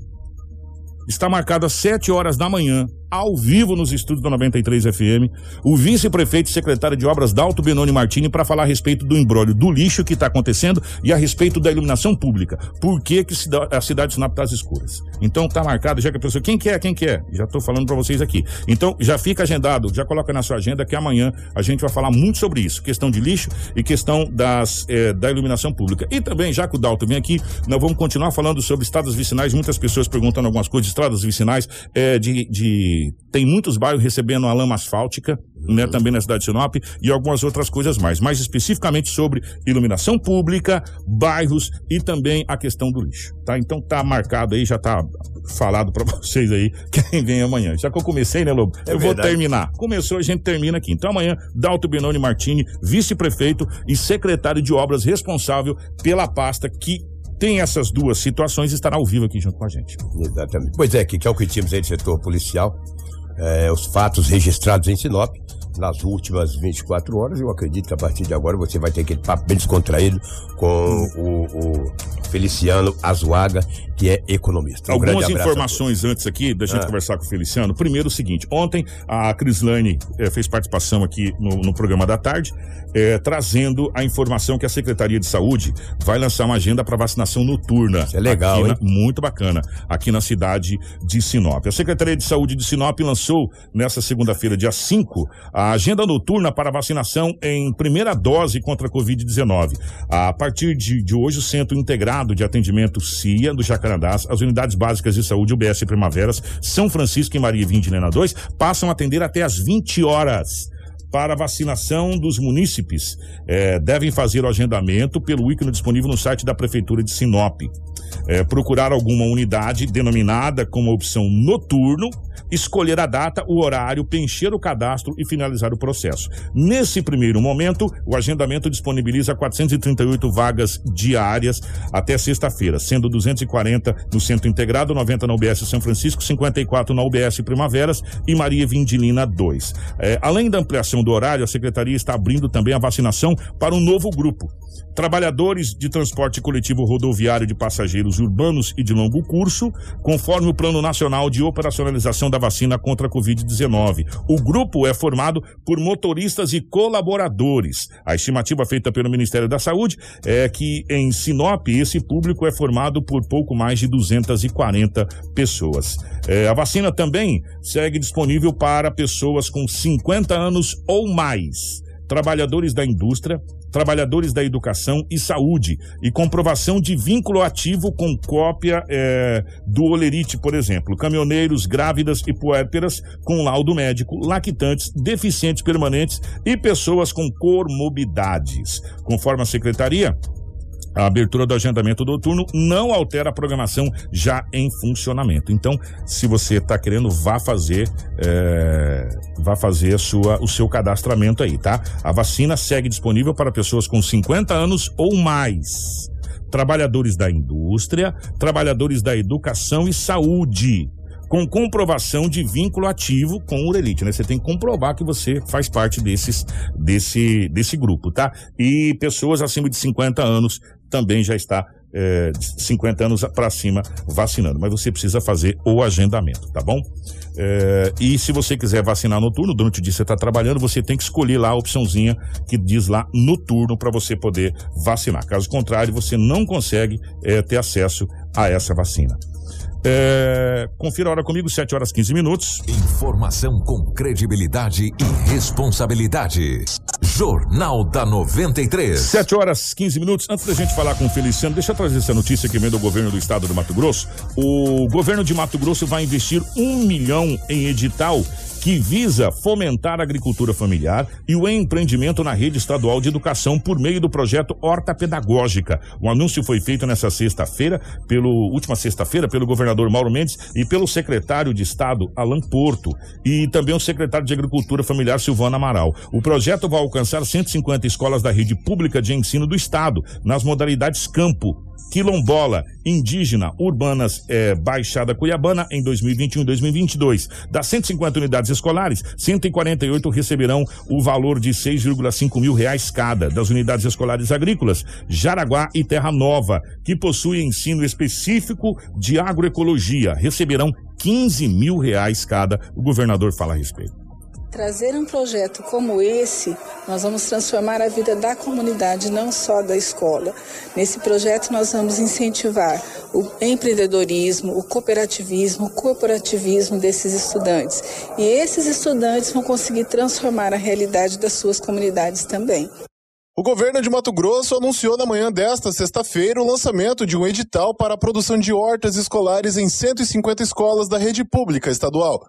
está marcado às 7 horas da manhã, ao vivo nos estúdios da 93 FM, o vice-prefeito e secretário de obras Dalto Benoni Martini para falar a respeito do embrólio do lixo que está acontecendo e a respeito da iluminação pública. Por que, que a cidade de Sinop está às escuras? Então está marcado, já que a pessoa, quem quer, quem quer? Já estou falando para vocês aqui. Então já fica agendado, já coloca na sua agenda que amanhã a gente vai falar muito sobre isso, questão de lixo e questão das, eh, da iluminação pública. E também, já que o Dalto vem aqui, nós vamos continuar falando sobre estradas vicinais. Muitas pessoas perguntando algumas coisas de estradas vicinais, eh, de, de tem muitos bairros recebendo a lama asfáltica, né, também na cidade de Sinop, e algumas outras coisas mais. Mais especificamente sobre iluminação pública, bairros e também a questão do lixo, tá? Então tá marcado aí, já tá falado pra vocês aí quem vem amanhã. Já que eu comecei, né, Lobo? É eu vou verdade. terminar. Começou, a gente termina aqui. Então amanhã, Dalto Benoni Martini, vice-prefeito e secretário de obras responsável pela pasta que tem essas duas situações, estará ao vivo aqui junto com a gente. Exatamente. Pois é, que é o que tínhamos aí do setor policial. É, os fatos registrados em Sinop nas últimas 24 horas. Eu acredito que a partir de agora você vai ter aquele papo bem descontraído com o, o Feliciano Azuaga, que é economista. Um Algumas informações antes aqui, da gente Ah. conversar com o Feliciano. Primeiro, o seguinte: ontem a Crislane eh, fez participação aqui no, no programa da tarde, eh, trazendo a informação que a Secretaria de Saúde vai lançar uma agenda para vacinação noturna. Isso é legal, hein? na- muito bacana, aqui na cidade de Sinop. A Secretaria de Saúde de Sinop lançou nessa segunda-feira, dia 5, a agenda noturna para vacinação em primeira dose contra a Covid-19. A partir de, de hoje, o Centro Integrado de Atendimento CIA do Jacarandás, as unidades básicas de saúde UBS Primaveras, São Francisco e Maria Vindilena 2 passam a atender até às 20 horas para vacinação dos munícipes. eh, devem fazer o agendamento pelo ícone disponível no site da Prefeitura de Sinop. Eh, procurar alguma unidade denominada como opção noturno, escolher a data, o horário, preencher o cadastro e finalizar o processo. Nesse primeiro momento, o agendamento disponibiliza 438 vagas diárias até sexta-feira, sendo 240 no Centro Integrado, 90 na UBS São Francisco, 54 na UBS Primaveras e Maria Vindilina 2. Eh, além da ampliação do horário, a Secretaria está abrindo também a vacinação para um novo grupo. Trabalhadores de transporte coletivo rodoviário de passageiros urbanos e de longo curso, conforme o Plano Nacional de Operacionalização da Vacina contra a Covid-19. O grupo é formado por motoristas e colaboradores. A estimativa feita pelo Ministério da Saúde é que em Sinop esse público é formado por pouco mais de 240 pessoas. É, a vacina também segue disponível para pessoas com 50 anos ou mais trabalhadores da indústria, trabalhadores da educação e saúde, e comprovação de vínculo ativo com cópia eh, do olerite, por exemplo, caminhoneiros, grávidas e puérperas com laudo médico, lactantes, deficientes permanentes e pessoas com comorbidades. Conforme a secretaria, a abertura do agendamento noturno não altera a programação já em funcionamento. Então, se você está querendo, vá fazer, é, vá fazer sua, o seu cadastramento aí, tá? A vacina segue disponível para pessoas com 50 anos ou mais. Trabalhadores da indústria, trabalhadores da educação e saúde com comprovação de vínculo ativo com o Urelite, né? Você tem que comprovar que você faz parte desses, desse, desse grupo, tá? E pessoas acima de 50 anos também já está é, de 50 anos para cima vacinando, mas você precisa fazer o agendamento, tá bom? É, e se você quiser vacinar noturno, durante o dia você está trabalhando, você tem que escolher lá a opçãozinha que diz lá noturno para você poder vacinar. Caso contrário, você não consegue é, ter acesso a essa vacina. É, confira a hora comigo, 7 horas 15 minutos. Informação com credibilidade e responsabilidade. Jornal da 93. 7 horas 15 minutos. Antes da gente falar com o Feliciano, deixa eu trazer essa notícia que vem do governo do estado do Mato Grosso. O governo de Mato Grosso vai investir um milhão em edital que visa fomentar a agricultura familiar e o empreendimento na rede estadual de educação por meio do projeto Horta Pedagógica. O anúncio foi feito nessa sexta-feira, pelo última sexta-feira, pelo governador Mauro Mendes e pelo secretário de Estado Alan Porto e também o secretário de Agricultura Familiar Silvana Amaral. O projeto vai alcançar 150 escolas da rede pública de ensino do estado nas modalidades campo, quilombola, indígena, urbanas, eh, Baixada Cuiabana em 2021 e 2022. Das 150 unidades escolares, 148 receberão o valor de 6,5 mil reais cada. Das unidades escolares agrícolas, Jaraguá e Terra Nova, que possuem ensino específico de agroecologia, receberão 15 mil reais cada. O governador fala a respeito. Trazer um projeto como esse, nós vamos transformar a vida da comunidade, não só da escola. Nesse projeto, nós vamos incentivar o empreendedorismo, o cooperativismo, o corporativismo desses estudantes. E esses estudantes vão conseguir transformar a realidade das suas comunidades também. O governo de Mato Grosso anunciou na manhã desta sexta-feira o lançamento de um edital para a produção de hortas escolares em 150 escolas da rede pública estadual.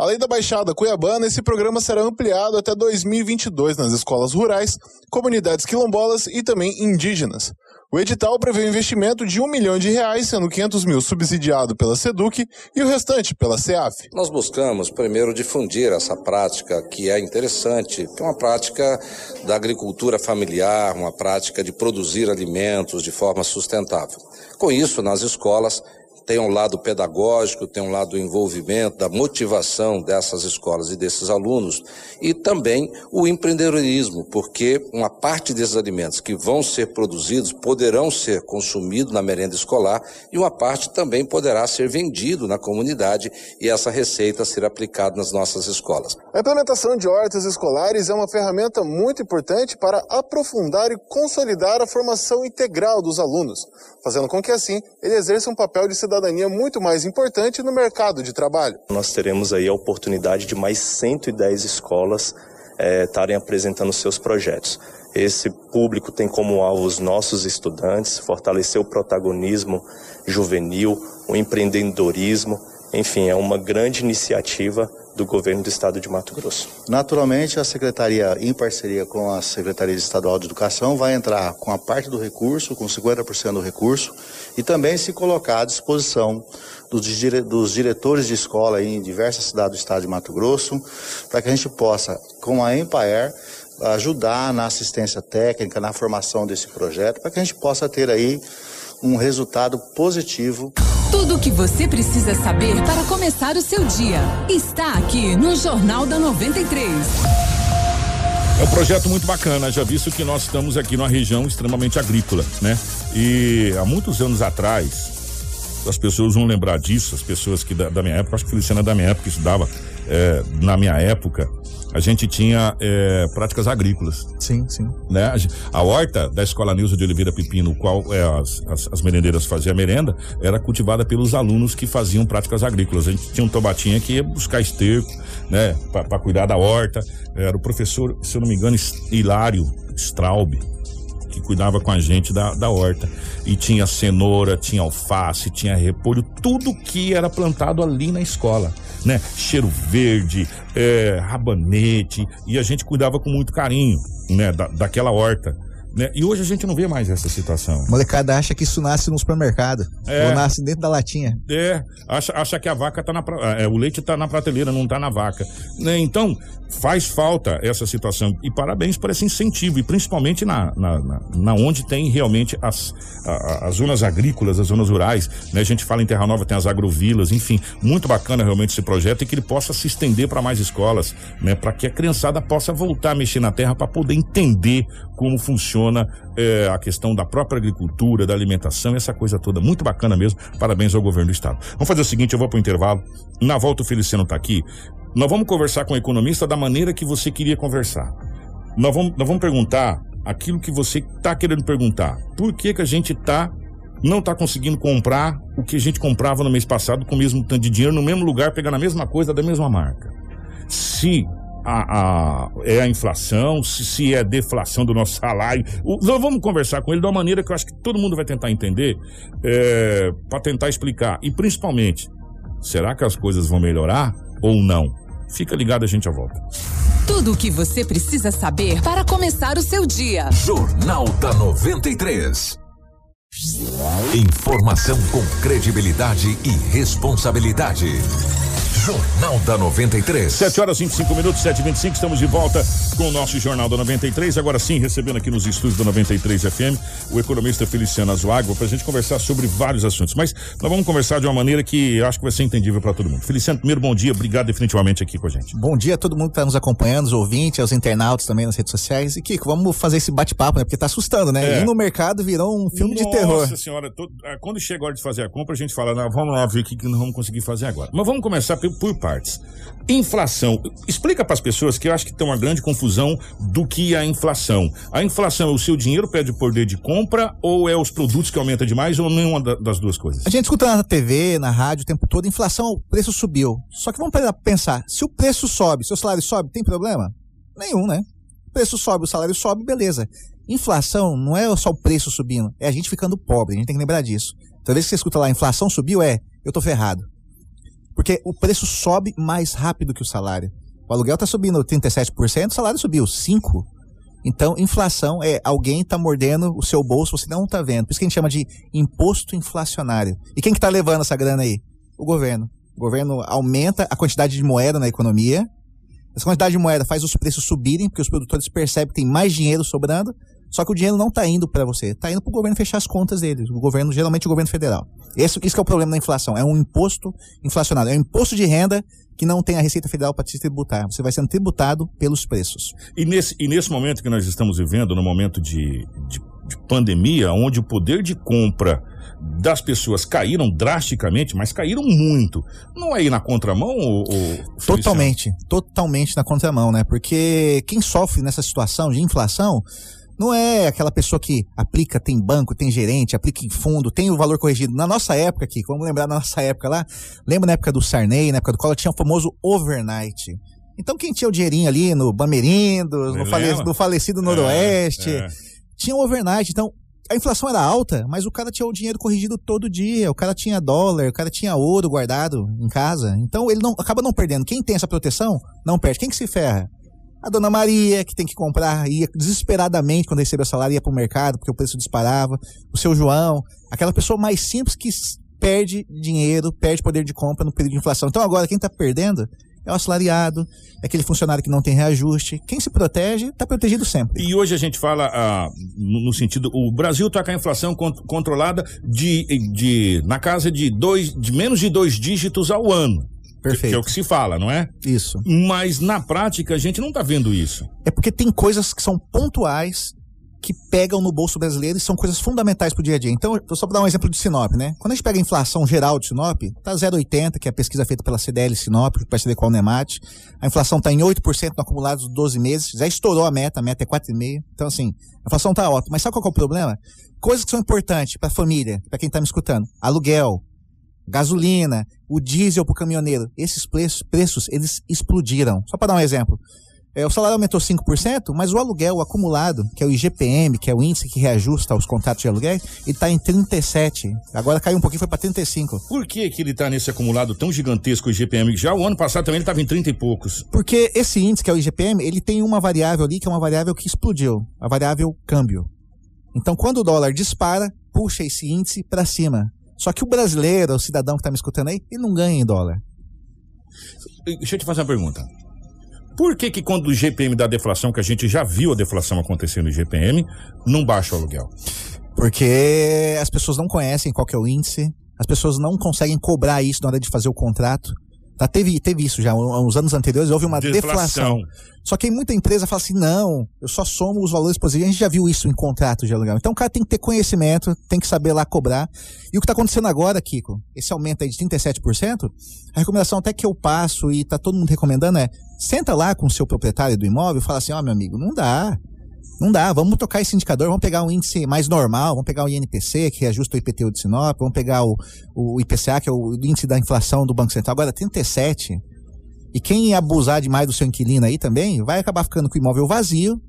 Além da Baixada Cuiabana, esse programa será ampliado até 2022 nas escolas rurais, comunidades quilombolas e também indígenas. O edital prevê um investimento de um milhão de reais, sendo 500 mil subsidiado pela SEDUC e o restante pela SEAF. Nós buscamos primeiro difundir essa prática que é interessante, que é uma prática da agricultura familiar, uma prática de produzir alimentos de forma sustentável. Com isso, nas escolas tem um lado pedagógico, tem um lado do envolvimento, da motivação dessas escolas e desses alunos, e também o empreendedorismo, porque uma parte desses alimentos que vão ser produzidos poderão ser consumidos na merenda escolar e uma parte também poderá ser vendido na comunidade e essa receita ser aplicada nas nossas escolas. A implementação de hortas escolares é uma ferramenta muito importante para aprofundar e consolidar a formação integral dos alunos, fazendo com que assim ele exerça um papel de cidadania muito mais importante no mercado de trabalho. Nós teremos aí a oportunidade de mais 110 escolas estarem apresentando seus projetos. Esse público tem como alvo os nossos estudantes, fortalecer o protagonismo juvenil, o empreendedorismo, enfim, é uma grande iniciativa do governo do estado de Mato Grosso. Naturalmente, a secretaria, em parceria com a Secretaria Estadual de Educação, vai entrar com a parte do recurso, com 50% do recurso, e também se colocar à disposição dos, dire dos diretores de escola em diversas cidades do estado de Mato Grosso, para que a gente possa, com a Empaer, ajudar na assistência técnica, na formação desse projeto, para que a gente possa ter aí um resultado positivo. Tudo o que você precisa saber para começar o seu dia está aqui no Jornal da 93. É um projeto muito bacana, já visto que nós estamos aqui numa região extremamente agrícola, né? E há muitos anos atrás, as pessoas vão lembrar disso, as pessoas que da, da minha época, acho que Feliciana é da minha época estudava, é, na minha época, a gente tinha é, práticas agrícolas. Sim, sim. Né? A horta da Escola Nilson de Oliveira Pepino, qual é, as, as, as, merendeiras faziam a merenda, era cultivada pelos alunos que faziam práticas agrícolas. A gente tinha um tobatinha que ia buscar esterco, né, para cuidar da horta. Era o professor, se eu não me engano, Hilário Straub, que cuidava com a gente da, da horta. E tinha cenoura, tinha alface, tinha repolho, tudo que era plantado ali na escola né? Cheiro verde, é, rabanete, e a gente cuidava com muito carinho, né? Da, daquela horta. Né? E hoje a gente não vê mais essa situação. A molecada acha que isso nasce no supermercado. É, ou nasce dentro da latinha. É, acha, acha que a vaca tá na. É, o leite tá na prateleira, não tá na vaca. Né? Então, faz falta essa situação. E parabéns por esse incentivo, e principalmente na, na, na, na onde tem realmente as, a, as zonas agrícolas, as zonas rurais. Né? A gente fala em Terra Nova, tem as agrovilas, enfim. Muito bacana realmente esse projeto e que ele possa se estender para mais escolas, né? Para que a criançada possa voltar a mexer na terra para poder entender como funciona é, a questão da própria agricultura, da alimentação, essa coisa toda. Muito bacana mesmo. Parabéns ao governo do estado. Vamos fazer o seguinte, eu vou para o intervalo. Na volta o Feliciano está aqui. Nós vamos conversar com o economista da maneira que você queria conversar. Nós vamos, nós vamos perguntar aquilo que você está querendo perguntar. Por que, que a gente tá, não está conseguindo comprar o que a gente comprava no mês passado com o mesmo tanto de dinheiro, no mesmo lugar, pegando a mesma coisa da mesma marca? Se a, a, é a inflação, se, se é a deflação do nosso salário. O, nós vamos conversar com ele de uma maneira que eu acho que todo mundo vai tentar entender, é, para tentar explicar. E principalmente, será que as coisas vão melhorar ou não? Fica ligado, a gente já volta. Tudo o que você precisa saber para começar o seu dia. Jornal da 93. Informação com credibilidade e responsabilidade. Jornal da 93. 7 horas 25 minutos, 7 e 25 estamos de volta com o nosso Jornal da 93. Agora sim, recebendo aqui nos estúdios da 93 FM o economista Feliciano Azuago para a gente conversar sobre vários assuntos. Mas nós vamos conversar de uma maneira que eu acho que vai ser entendível para todo mundo. Feliciano, primeiro, bom dia, obrigado definitivamente aqui com a gente. Bom dia a todo mundo que está nos acompanhando, os ouvintes, aos internautas também nas redes sociais. E Kiko, vamos fazer esse bate-papo, né? Porque tá assustando, né? É. E no mercado virou um filme de terror. Nossa senhora, to- ah, quando chega a hora de fazer a compra, a gente fala, não, vamos lá ver o que, que nós vamos conseguir fazer agora. Mas vamos começar por, por partes. Inflação. Explica para as pessoas que eu acho que tem uma grande confusão do que é a inflação. A inflação é o seu dinheiro perde poder de compra ou é os produtos que aumentam demais ou nenhuma da- das duas coisas? A gente escuta na TV, na rádio o tempo todo, inflação, o preço subiu. Só que vamos pensar, se o preço sobe, se o salário sobe, tem problema? Nenhum, né? O preço sobe, o salário sobe, beleza. Inflação não é só o preço subindo, é a gente ficando pobre, a gente tem que lembrar disso. Toda vez que você escuta lá, inflação subiu, é, eu tô ferrado. Porque o preço sobe mais rápido que o salário. O aluguel está subindo 37%, o salário subiu 5%. Então, inflação é alguém está mordendo o seu bolso, você não está vendo. Por isso que a gente chama de imposto inflacionário. E quem que está levando essa grana aí? O governo. O governo aumenta a quantidade de moeda na economia. Essa quantidade de moeda faz os preços subirem, porque os produtores percebem que tem mais dinheiro sobrando. Só que o dinheiro não está indo para você, está indo para o governo fechar as contas deles. O governo, geralmente o governo federal. Esse, isso que é o problema da inflação. É um imposto inflacionário. É um imposto de renda que não tem a Receita Federal para te tributar. Você vai sendo tributado pelos preços. E nesse, e nesse momento que nós estamos vivendo, no momento de, de, de pandemia, onde o poder de compra das pessoas caíram drasticamente, mas caíram muito. Não é ir na contramão, ou, Totalmente, totalmente na contramão, né? Porque quem sofre nessa situação de inflação não é aquela pessoa que aplica, tem banco, tem gerente, aplica em fundo, tem o valor corrigido. Na nossa época aqui, vamos lembrar da nossa época lá, lembra na época do Sarney, na época do Collor, tinha o famoso overnight. Então quem tinha o dinheirinho ali no Bamerindos, no, fale- no falecido Noroeste, é. tinha o overnight. Então a inflação era alta, mas o cara tinha o dinheiro corrigido todo dia, o cara tinha dólar, o cara tinha ouro guardado em casa. Então ele não acaba não perdendo. Quem tem essa proteção não perde. Quem que se ferra? A dona Maria, que tem que comprar, ia desesperadamente quando recebeu o salário, ia pro mercado, porque o preço disparava. O seu João, aquela pessoa mais simples que perde dinheiro, perde poder de compra no período de inflação. Então agora quem tá perdendo é o assalariado, é aquele funcionário que não tem reajuste. Quem se protege, tá protegido sempre. E hoje a gente fala ah, no, sentido, o Brasil está com a inflação con- controlada de, de na casa de dois, de menos de dois dígitos ao ano. Perfeito. Que é o que se fala, não é? Isso. Mas na prática a gente não está vendo isso. É porque tem coisas que são pontuais que pegam no bolso brasileiro e são coisas fundamentais pro dia a dia. Então, só para dar um exemplo de Sinop, né? Quando a gente pega a inflação geral de Sinop, tá 0,80, que é a pesquisa feita pela CDL Sinop, que parceria com a Unemat. A inflação tá em 8% no acumulado dos 12 meses, já estourou a meta, a meta é 4,5. Então, assim, a inflação tá ótima. Mas sabe qual é o problema? Coisas que são importantes para a família, para quem tá me escutando. Aluguel, gasolina, o diesel pro caminhoneiro. Esses preços, preços eles explodiram. Só para dar um exemplo. É, o salário aumentou 5%, mas o aluguel o acumulado, que é o IGPM, que é o índice que reajusta os contratos de aluguel, ele está em 37. Agora caiu um pouquinho, foi para 35. Por que, que ele está nesse acumulado tão gigantesco, o IGPM? Já o ano passado também ele estava em 30 e poucos. Porque esse índice, que é o IGPM, ele tem uma variável ali, que é uma variável que explodiu, a variável câmbio. Então, quando o dólar dispara, puxa esse índice para cima. Só que o brasileiro, o cidadão que está me escutando aí, ele não ganha em dólar. Deixa eu te fazer uma pergunta. Por que que quando o IGPM dá deflação, que a gente já viu a deflação acontecer no IGPM, não baixa o aluguel? Porque as pessoas não conhecem qual que é o índice, as pessoas não conseguem cobrar isso na hora de fazer o contrato. Tá? Teve, teve isso já, uns anos anteriores, houve uma Deflação. deflação. Só que muita empresa fala assim, não, eu só somo os valores positivos. A gente já viu isso em contrato de aluguel. Então o cara tem que ter conhecimento, tem que saber lá cobrar. E o que está acontecendo agora, Kiko, esse aumento aí de 37%, a recomendação até que eu passo e tá todo mundo recomendando é, senta lá com o seu proprietário do imóvel e fala assim, ó meu amigo, não dá. Não dá, vamos tocar esse indicador, vamos pegar um índice mais normal, vamos pegar o INPC, que ajusta o IPTU de Sinop, vamos pegar o, o IPCA, que é o índice da inflação do Banco Central. Agora, 37, e quem abusar demais do seu inquilino aí também, vai acabar ficando com o imóvel vazio.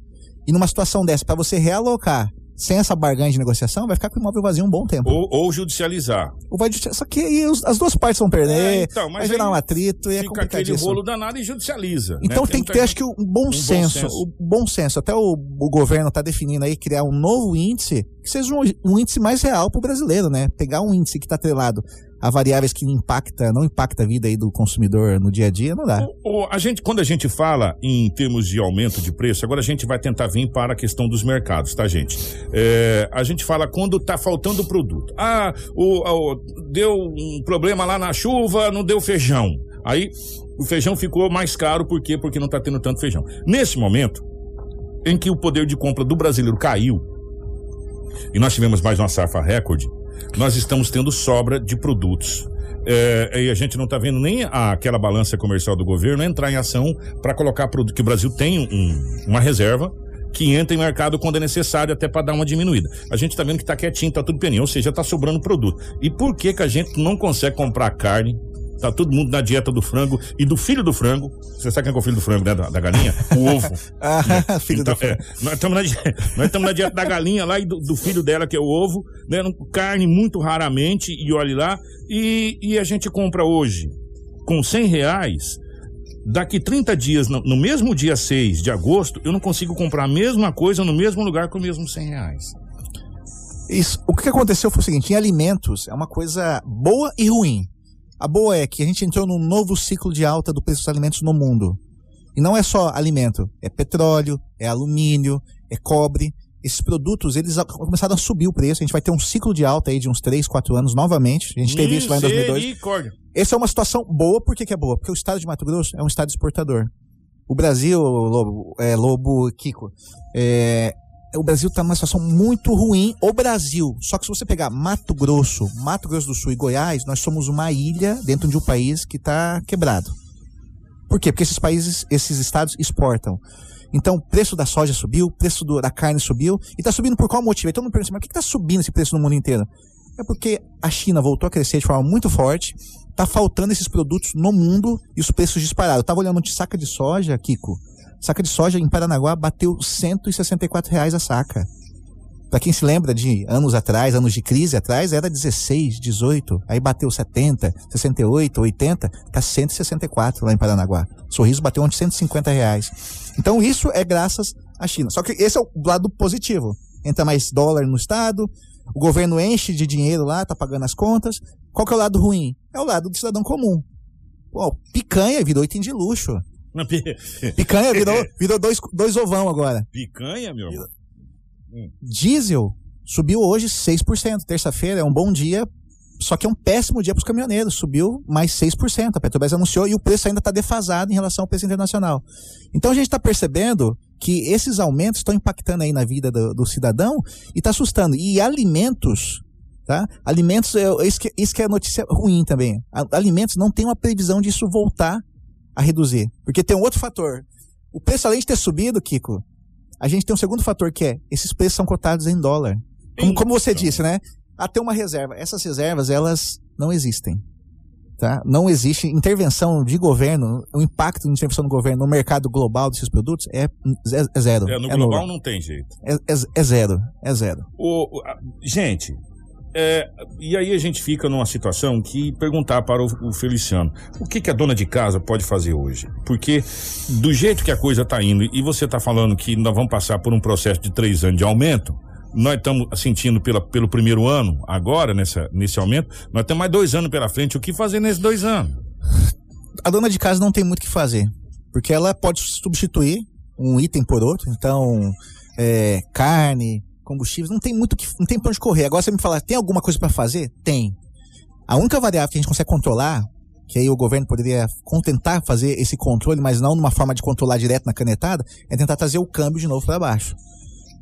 E numa situação dessa, para você realocar sem essa barganha de negociação, vai ficar com o imóvel vazio um bom tempo. Ou, ou judicializar. Ou vai Só que aí os- as duas partes vão perder, É, então, mas vai aí um atrito e é Fica aquele rolo danado e judicializa. né? Então tem que muita ter, acho que, um bom, senso, O bom senso. Até o, o governo está definindo aí criar um novo índice que seja um, um índice mais real para o brasileiro, né? Pegar um índice que está atrelado a variáveis que impacta, não impacta a vida aí do consumidor no dia a dia, não dá. O- a gente, quando a gente fala em termos de aumento de preço, agora a gente vai tentar vir para a questão dos mercados, tá, gente? É, a gente fala quando está faltando produto. Ah, o, o- deu um problema lá na chuva, não deu feijão. Aí o feijão ficou mais caro, por quê? Porque não está tendo tanto feijão. Nesse momento, em que o poder de compra do brasileiro caiu, e nós tivemos mais uma safra recorde, nós estamos tendo sobra de produtos. É, e a gente não está vendo nem a- aquela balança comercial do governo entrar em ação para colocar produto que o Brasil tem um- uma reserva que entra em mercado quando é necessário até para dar uma diminuída. A gente está vendo que está quietinho, está tudo peninho, ou seja, está sobrando produto. E por que que a gente não consegue comprar carne? Tá todo mundo na dieta do frango e do filho do frango. Você sabe quem é, é o filho do frango, né? Da, da galinha? O ovo. Ah, filho Então, do frango. é, nós estamos na, nós estamos na dieta da galinha lá e do, do filho dela, que é o ovo, né? Carne muito raramente, e olhe lá. E, e a gente compra hoje com 100 reais. Daqui 30 dias, no, mesmo dia 6 de agosto, eu não consigo comprar a mesma coisa no mesmo lugar com os mesmos 100 reais. Isso. O que aconteceu foi o seguinte: em alimentos é uma coisa boa e ruim. A boa é que a gente entrou num novo ciclo de alta do preço dos alimentos no mundo. E não é só alimento, é petróleo, é alumínio, é cobre. Esses produtos, eles começaram a subir o preço. A gente vai ter um ciclo de alta aí de uns 3, 4 anos novamente. A gente teve isso lá em 2002. Misericórdia. Essa é uma situação boa, por que, que é boa? Porque o estado de Mato Grosso é um estado exportador. O Brasil, Lobo, é, Lobo Kiko, é, o Brasil está numa situação muito ruim, o Brasil. Só que se você pegar Mato Grosso, Mato Grosso do Sul e Goiás, nós somos uma ilha dentro de um país que está quebrado. Por quê? Porque esses países, esses estados exportam. Então, o preço da soja subiu, o preço do- da carne subiu. E está subindo por qual motivo? Então, não pergunta, mas por que está subindo esse preço no mundo inteiro? É porque a China voltou a crescer de forma muito forte, está faltando esses produtos no mundo e os preços dispararam. Eu estava olhando de saca de soja, Kiko. Saca de soja em Paranaguá bateu 164 reais a saca. Para quem se lembra de anos atrás, anos de crise atrás, era 16, 18, aí bateu 70, 68, 80, tá 164 lá em Paranaguá. Sorriso bateu ontem 150 reais. Então isso é graças à China. Só que esse é o lado positivo. Entra mais dólar no estado, o governo enche de dinheiro lá, tá pagando as contas. Qual que é o lado ruim? É o lado do cidadão comum. Pô, picanha virou item de luxo. Picanha virou, virou dois, dois ovão agora. Picanha, meu irmão. Diesel subiu hoje 6%. Terça-feira é um bom dia, só que é um péssimo dia para os caminhoneiros. Subiu mais 6%. A Petrobras anunciou e o preço ainda está defasado em relação ao preço internacional. Então a gente está percebendo que esses aumentos estão impactando aí na vida do, do cidadão e está assustando. E alimentos. Tá? Alimentos, isso, que, isso que é notícia ruim também. Alimentos não tem uma previsão disso voltar a reduzir. Porque tem um outro fator. O preço, além de ter subido, Kiko, a gente tem um segundo fator que é, esses preços são cotados em dólar. Como, como você disse, né? Até uma reserva. Essas reservas, elas não existem. Tá? Não existe intervenção de governo, o impacto de intervenção do governo no mercado global desses produtos é, é, é zero. É, no é global nulo. não tem jeito. É, é- é zero. É zero. O, gente, é, e aí a gente fica numa situação que perguntar para o, o Feliciano o que, que a dona de casa pode fazer hoje? Porque do jeito que a coisa está indo, e você está falando que nós vamos passar por um processo de três anos de aumento, nós estamos sentindo pela, pelo primeiro ano, agora, nessa, nesse aumento, nós temos mais dois anos pela frente. O que fazer nesses dois anos? A dona de casa não tem muito o que fazer, porque ela pode substituir um item por outro. Então, é, carne, combustíveis, não tem muito que, não tem pra onde correr. Agora você me fala, tem alguma coisa para fazer? Tem. A única variável que a gente consegue controlar, que aí o governo poderia tentar fazer esse controle, mas não numa forma de controlar direto na canetada, é tentar trazer o câmbio de novo para baixo.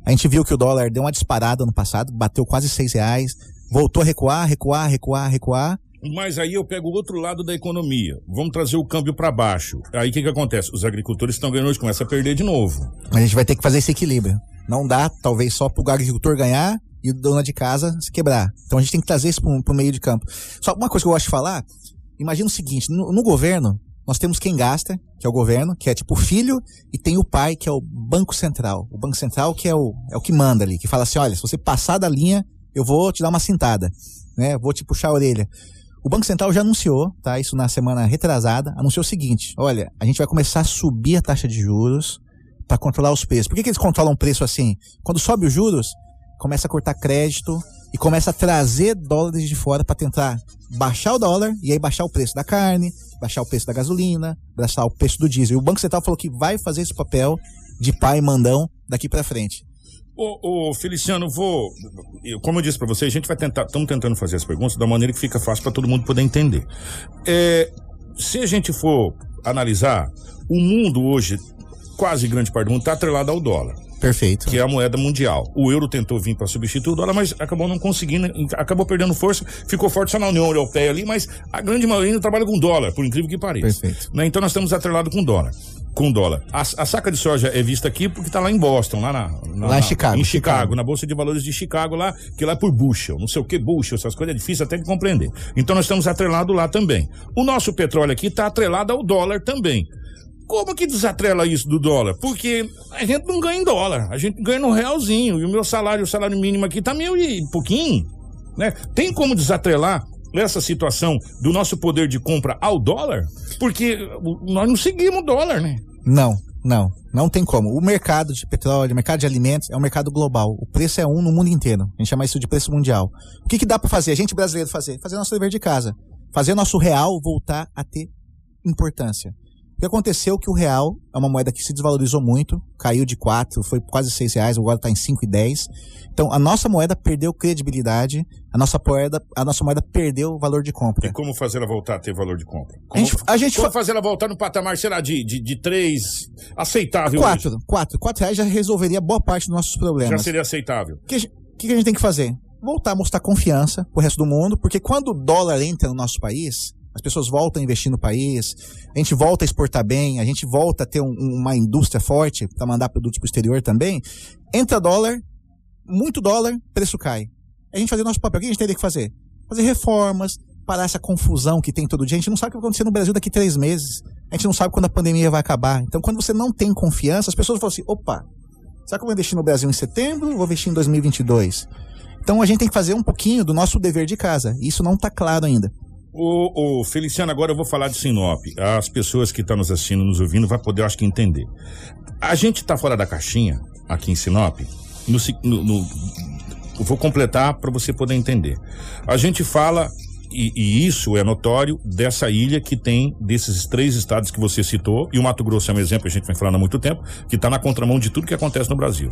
A gente viu que o dólar deu uma disparada no passado, bateu quase seis reais, voltou a recuar, recuar, recuar, recuar. Mas aí eu pego o outro lado da economia. Vamos trazer o câmbio para baixo. Aí o que, que acontece? Os agricultores estão ganhando hoje, começam a perder de novo. Mas a gente vai ter que fazer esse equilíbrio. Não dá, talvez, só para o agricultor ganhar e o dona de casa se quebrar. Então a gente tem que trazer isso para o meio de campo. Só uma coisa que eu gosto de falar, imagina o seguinte, no, no governo, nós temos quem gasta, que é o governo, que é tipo o filho, e tem o pai, que é o Banco Central. O Banco Central que é o, é o que manda ali, que fala assim, olha, se você passar da linha, eu vou te dar uma cintada, né? Vou te puxar a orelha. O Banco Central já anunciou, tá? Isso na semana retrasada, anunciou o seguinte: olha, a gente vai começar a subir a taxa de juros para controlar os preços. Por que, que eles controlam o preço assim? Quando sobe os juros, começa a cortar crédito e começa a trazer dólares de fora para tentar baixar o dólar e aí baixar o preço da carne, baixar o preço da gasolina, baixar o preço do diesel. E o Banco Central falou que vai fazer esse papel de pai mandão daqui para frente. Ô, Feliciano, vou. como eu disse para você, a gente vai tentar. Estamos tentando fazer as perguntas da maneira que fica fácil para todo mundo poder entender. É, se a gente for analisar, o mundo hoje, quase grande parte do mundo, está atrelado ao dólar. Perfeito. Que é a moeda mundial. O euro tentou vir para substituir o dólar, mas acabou não conseguindo, acabou perdendo força, ficou forte só na União Europeia ali, mas a grande maioria ainda trabalha com dólar, por incrível que pareça. Perfeito. Né? Então nós estamos atrelados com dólar. Com dólar. A, a saca de soja é vista aqui porque está lá em Boston, lá na. na- Lá em Chicago, Em Chicago. Chicago, na Bolsa de Valores de Chicago, lá, que lá é por bushel, não sei o que bushel, essas coisas é difícil até de compreender. Então nós estamos atrelados lá também. O nosso petróleo aqui está atrelado ao dólar também. Como que desatrela isso do dólar? Porque a gente não ganha em dólar, a gente ganha no realzinho. E o meu salário, o salário mínimo aqui tá mil e pouquinho, né? Tem como desatrelar essa situação do nosso poder de compra ao dólar? Porque nós não seguimos o dólar, né? Não, não, não tem como. O mercado de petróleo, o mercado de alimentos é um mercado global. O preço é um no mundo inteiro. A gente chama isso de preço mundial. O que, que dá para fazer? A gente brasileiro fazer? Fazer nosso dever de casa. Fazer nosso real voltar a ter importância. O que aconteceu é que o real é uma moeda que se desvalorizou muito, caiu de 4, foi quase 6 reais, agora está em 5,10. Então a nossa moeda perdeu credibilidade, a nossa moeda, a nossa moeda perdeu o valor de compra. E como fazer ela voltar a ter valor de compra? A Como, gente- a gente como fa- fazer ela voltar no patamar, será, de, de, de três aceitável? Quatro, hoje? quatro, quatro reais já resolveria boa parte dos nossos problemas. Já seria aceitável. O que, a que a gente tem que fazer? Voltar a mostrar confiança pro resto do mundo, porque quando o dólar entra no nosso país, as pessoas voltam a investir no país, a gente volta a exportar bem, a gente volta a ter um- uma indústria forte para mandar produtos pro exterior também. Entra dólar, muito dólar, preço cai. A gente fazer nosso papel, o que a gente teria que fazer? Fazer reformas, parar essa confusão que tem todo dia. A gente não sabe o que vai acontecer no Brasil daqui a três meses. A gente não sabe quando a pandemia vai acabar. Então, quando você não tem confiança, as pessoas falam assim: opa, será que eu vou investir no Brasil em setembro ou vou investir em 2022? Então, a gente tem que fazer um pouquinho do nosso dever de casa. Isso não está claro ainda. Ô, Feliciano, agora eu vou falar de Sinop. As pessoas que estão nos assistindo, nos ouvindo, vai poder, acho que, entender. A gente está fora da caixinha, aqui em Sinop, no, no- no- vou completar para você poder entender. A gente fala, e, e isso é notório, dessa ilha que tem desses três estados que você citou, e o Mato Grosso é um exemplo, a gente vem falando há muito tempo, que está na contramão de tudo que acontece no Brasil.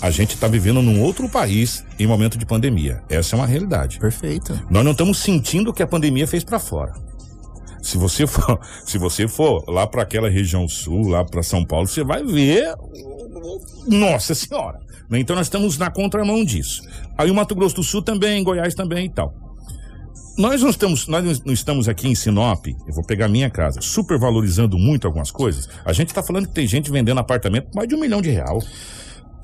A gente está vivendo num outro país em momento de pandemia. Essa é uma realidade. Perfeito. Nós não estamos sentindo o que a pandemia fez para fora. Se você for, se você for lá para aquela região sul, lá para São Paulo, você vai ver, nossa senhora. Então nós estamos na contramão disso. Aí o Mato Grosso do Sul também, Goiás também e tal. Nós não estamos, nós não estamos aqui em Sinop, eu vou pegar minha casa, supervalorizando muito algumas coisas. A gente está falando que tem gente vendendo apartamento por mais de um milhão de real.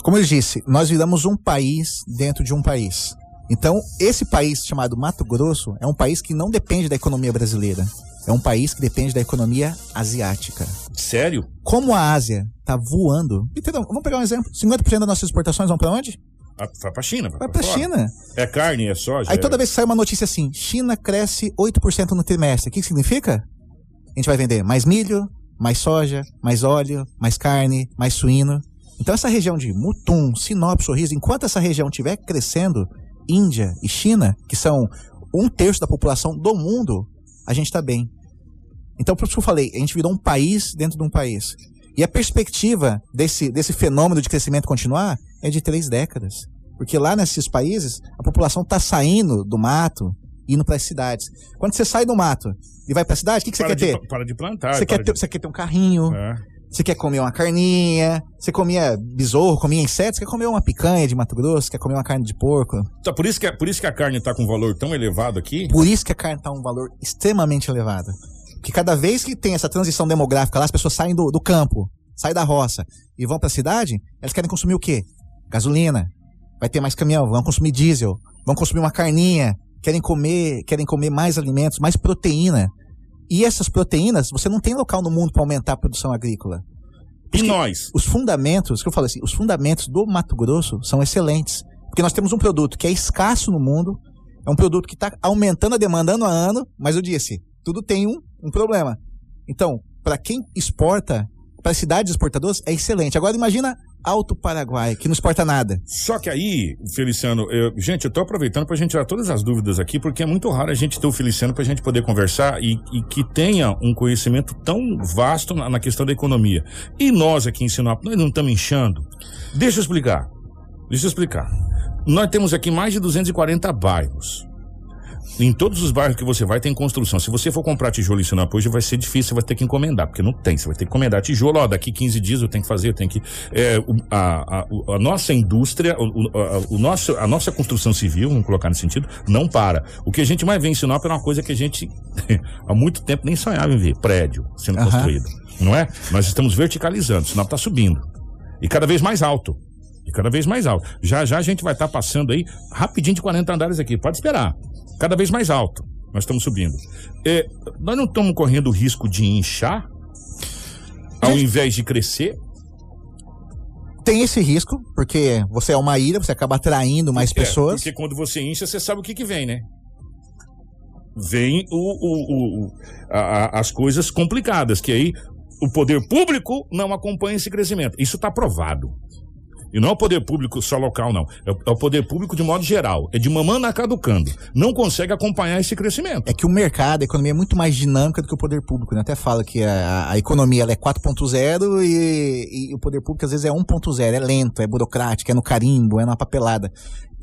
Como eu disse, nós viramos um país dentro de um país. Então, esse país chamado Mato Grosso é um país que não depende da economia brasileira. É um país que depende da economia asiática. Sério? Como a Ásia está voando. Vamos pegar um exemplo. 50% das nossas exportações vão para onde? Ah, Vai pra China. Vai pra fora. China. É carne, é soja. Aí é- toda vez que sai uma notícia assim, China cresce 8% no trimestre, o que que significa? A gente vai vender mais milho, mais soja, mais óleo, mais carne, mais suíno. Então essa região de Mutum, Sinop, Sorriso, enquanto essa região estiver crescendo, Índia e China, que são um terço da população do mundo, a gente está bem. Então por isso que eu falei, a gente virou um país dentro de um país. E a perspectiva desse, desse fenômeno de crescimento continuar é de três décadas. Porque lá nesses países, a população está saindo do mato, indo para as cidades. Quando você sai do mato e vai para a cidade, o que, que você Para quer de ter? para de plantar. Você quer, ter, de- você quer ter um carrinho, É. você quer comer uma carninha, você comia besouro, comia insetos, você quer comer uma picanha de Mato Grosso, quer comer uma carne de porco. Tá, por, isso que, a- por isso que a carne tá com um valor tão elevado aqui. Por isso que a carne está um valor extremamente elevado. Porque cada vez que tem essa transição demográfica lá, as pessoas saem do, do campo, saem da roça e vão para a cidade, elas querem consumir o quê? Gasolina. Vai ter mais caminhão, vão consumir diesel, vão consumir uma carninha, querem comer, querem comer mais alimentos, mais proteína. E essas proteínas, você não tem local no mundo para aumentar a produção agrícola. E nós? Os fundamentos, que eu falo assim, os fundamentos do Mato Grosso são excelentes. Porque nós temos um produto que é escasso no mundo, é um produto que está aumentando a demanda ano a ano, mas eu disse, tudo tem um, um problema. Então, para quem exporta, para as cidades exportadoras, é excelente. Agora imagina Alto Paraguai, que não exporta nada. Só que aí, Feliciano, eu- gente, eu tô aproveitando pra gente tirar todas as dúvidas aqui, porque é muito raro a gente ter o Feliciano pra gente poder conversar e, e que tenha um conhecimento tão vasto na, na questão da economia. E nós aqui em Sinop, nós não estamos inchando. Deixa eu explicar. Deixa eu explicar. Nós temos aqui mais de 240 bairros. Em todos os bairros que você vai tem construção. Se você for comprar tijolo em Sinop hoje vai ser difícil, você vai ter que encomendar, porque não tem. Você vai ter que encomendar tijolo. Ó, daqui 15 dias eu tenho que fazer, eu tenho que. é, a, a- a nossa indústria, o, a, o nosso, a nossa construção civil, vamos colocar nesse sentido, não para. O que a gente mais vê em Sinop é uma coisa que a gente há muito tempo nem sonhava em ver: prédio sendo Aham. construído. Não é? Nós estamos verticalizando, Sinop está subindo. E cada vez mais alto. E cada vez mais alto. Já já a gente vai estar passando aí rapidinho de 40 andares aqui. Pode esperar. Cada vez mais alto. Nós estamos subindo. É, nós não estamos correndo o risco de inchar ao invés de crescer? Tem esse risco, porque você é uma ilha, você acaba atraindo mais É, pessoas. porque quando você incha, você sabe o que, que vem, né? Vem o, o- o- o- a- a- as coisas complicadas, que aí o poder público não acompanha esse crescimento. Isso está provado. E não é o poder público só local, não. É o, é poder público de modo geral. É de mamãe caducando. Não consegue acompanhar esse crescimento. É que o mercado, a economia é muito mais dinâmica do que o poder público, né? Até fala que a, a economia ela é 4.0 e, e o poder público às vezes é 1.0, é lento, é burocrático, é no carimbo, é na papelada.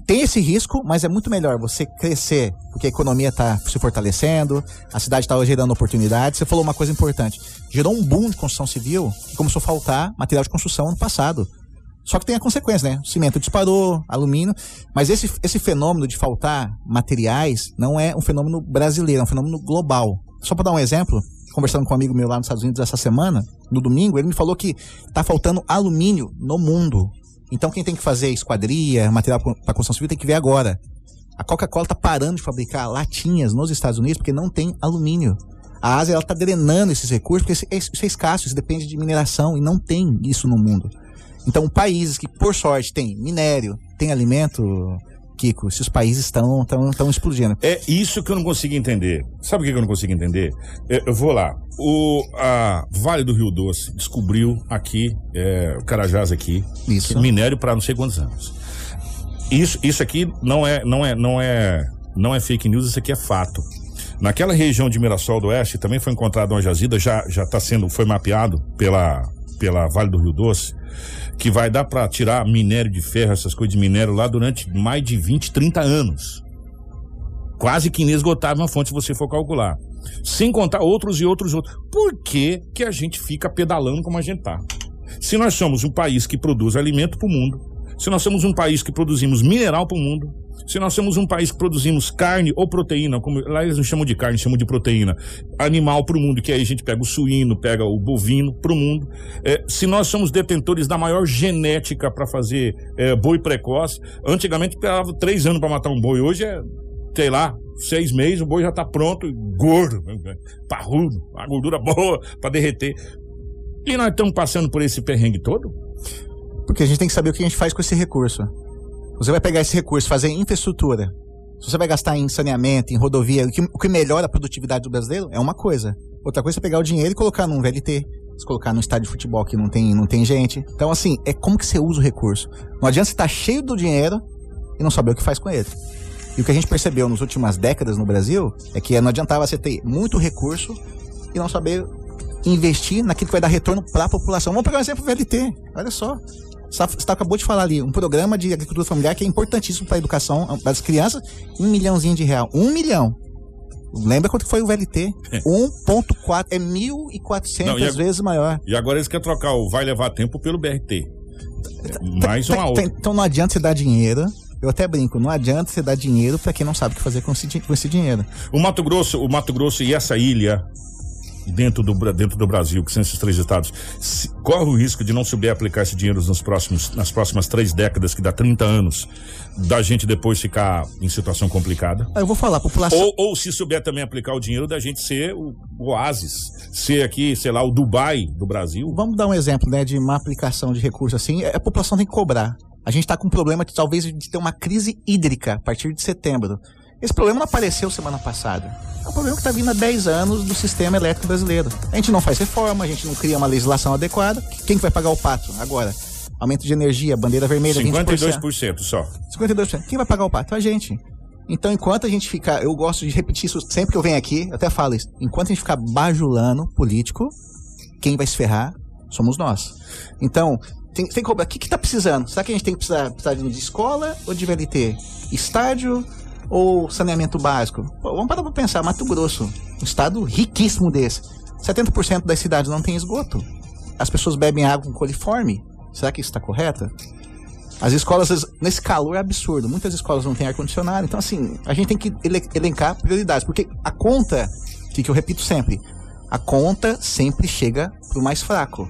Tem esse risco, mas é muito melhor você crescer, porque a economia está se fortalecendo, a cidade está gerando oportunidades. Você falou uma coisa importante: gerou um boom de construção civil e começou a faltar material de construção ano passado. Só que tem a consequência, né? Cimento disparou, alumínio. Mas esse, esse fenômeno de faltar materiais não é um fenômeno brasileiro, é um fenômeno global. Só para dar um exemplo, conversando com um amigo meu lá nos Estados Unidos essa semana, no domingo, ele me falou que tá faltando alumínio no mundo. Então quem tem que fazer esquadria, material para construção civil tem que ver agora. A Coca-Cola tá parando de fabricar latinhas nos Estados Unidos porque não tem alumínio. A Ásia ela tá drenando esses recursos porque isso é escasso, isso depende de mineração e não tem isso no mundo. Então, países que, por sorte, têm minério, tem alimento, Kiko, esses países estão tão, tão explodindo. É isso que eu não consigo entender. Sabe o que eu não consigo entender? Eu vou lá. O a Vale do Rio Doce descobriu aqui, é, o Carajás aqui, Isso. minério para não sei quantos anos. Isso, isso aqui não é, não é, não é, não é fake news, isso aqui é fato. Naquela região de Mirassol do Oeste também foi encontrada uma jazida, já já está sendo, foi mapeado pela pela Vale do Rio Doce, que vai dar para tirar minério de ferro, essas coisas de minério lá durante mais de 20, 30 anos quase que inesgotável uma fonte se você for calcular. Sem contar outros e outros outros. Por que, que a gente fica pedalando como a gente tá? Se nós somos um país que produz alimento para o mundo, se nós somos um país que produzimos mineral para o mundo, se nós somos um país que produzimos carne ou proteína, como lá eles não chamam de carne, chamam de proteína, animal para o mundo, que aí a gente pega o suíno, pega o bovino para o mundo. É, se nós somos detentores da maior genética para fazer é, boi precoce, antigamente esperava três anos para matar um boi, hoje é sei lá, seis meses, o boi já tá pronto, gordo, parrudo, a gordura boa para derreter. E nós estamos passando por esse perrengue todo? Porque a gente tem que saber o que a gente faz com esse recurso. Você vai pegar esse recurso, fazer infraestrutura. Se você vai gastar em saneamento, em rodovia, o que, o que melhora a produtividade do brasileiro é uma coisa. Outra coisa é pegar o dinheiro e colocar num VLT, se colocar num estádio de futebol que não tem, não tem gente. Então, assim, é como que você usa o recurso. Não adianta você estar cheio do dinheiro e não saber o que faz com ele. E o que a gente percebeu nas últimas décadas no Brasil é que não adiantava você ter muito recurso e não saber investir naquilo que vai dar retorno para a população. Vamos pegar um exemplo do VLT. Olha só. Você tá- acabou de falar ali, um programa de agricultura familiar que é importantíssimo para a educação das crianças, um milhãozinho de real. Um milhão. Lembra quanto foi o VLT? 1.4, é 1.400 Não, e ag- vezes maior. E agora eles querem trocar o vai levar tempo pelo BRT. Mais Tá- uma outra. Então não adianta você dar dinheiro. Eu até brinco, não adianta você dar dinheiro para quem não sabe o que fazer com esse, com esse dinheiro. O Mato Grosso, o Mato Grosso e essa ilha dentro do, dentro do Brasil, que são esses três estados, se- corre o risco de não souber aplicar esse dinheiro nos próximos, nas próximas três décadas, que dá 30 anos, da gente depois ficar em situação complicada? Eu vou falar, população. Ou, ou se souber também aplicar o dinheiro, da gente ser o, o oásis, ser aqui, sei lá, o Dubai do Brasil. Vamos dar um exemplo, né, de uma aplicação de recurso assim. A população tem que cobrar. A gente está com um problema de talvez de ter uma crise hídrica a partir de setembro. Esse problema não apareceu semana passada. É um problema que está vindo há 10 anos do sistema elétrico brasileiro. A gente não faz reforma, a gente não cria uma legislação adequada. Quem que vai pagar o pato agora? Aumento de energia, bandeira vermelha, 20%. 52% só. 52%. Quem vai pagar o pato? A gente. Então, enquanto a gente ficar. Eu gosto de repetir isso sempre que eu venho aqui, eu até falo isso. Enquanto a gente ficar bajulando político, quem vai se ferrar somos nós. Então, tem, tem que cobrar. O que, que tá precisando? Será que a gente tem que precisar, precisar de escola ou de VLT? Estádio ou saneamento básico? Pô, vamos parar pra pensar. Mato Grosso, um estado riquíssimo desse. 70% das cidades não tem esgoto. As pessoas bebem água com coliforme. Será que isso está correto? As escolas, nesse calor é absurdo. Muitas escolas não têm ar-condicionado. Então, assim, a gente tem que ele- elencar prioridades. Porque a conta, que, que eu repito sempre, a conta sempre chega pro mais fraco.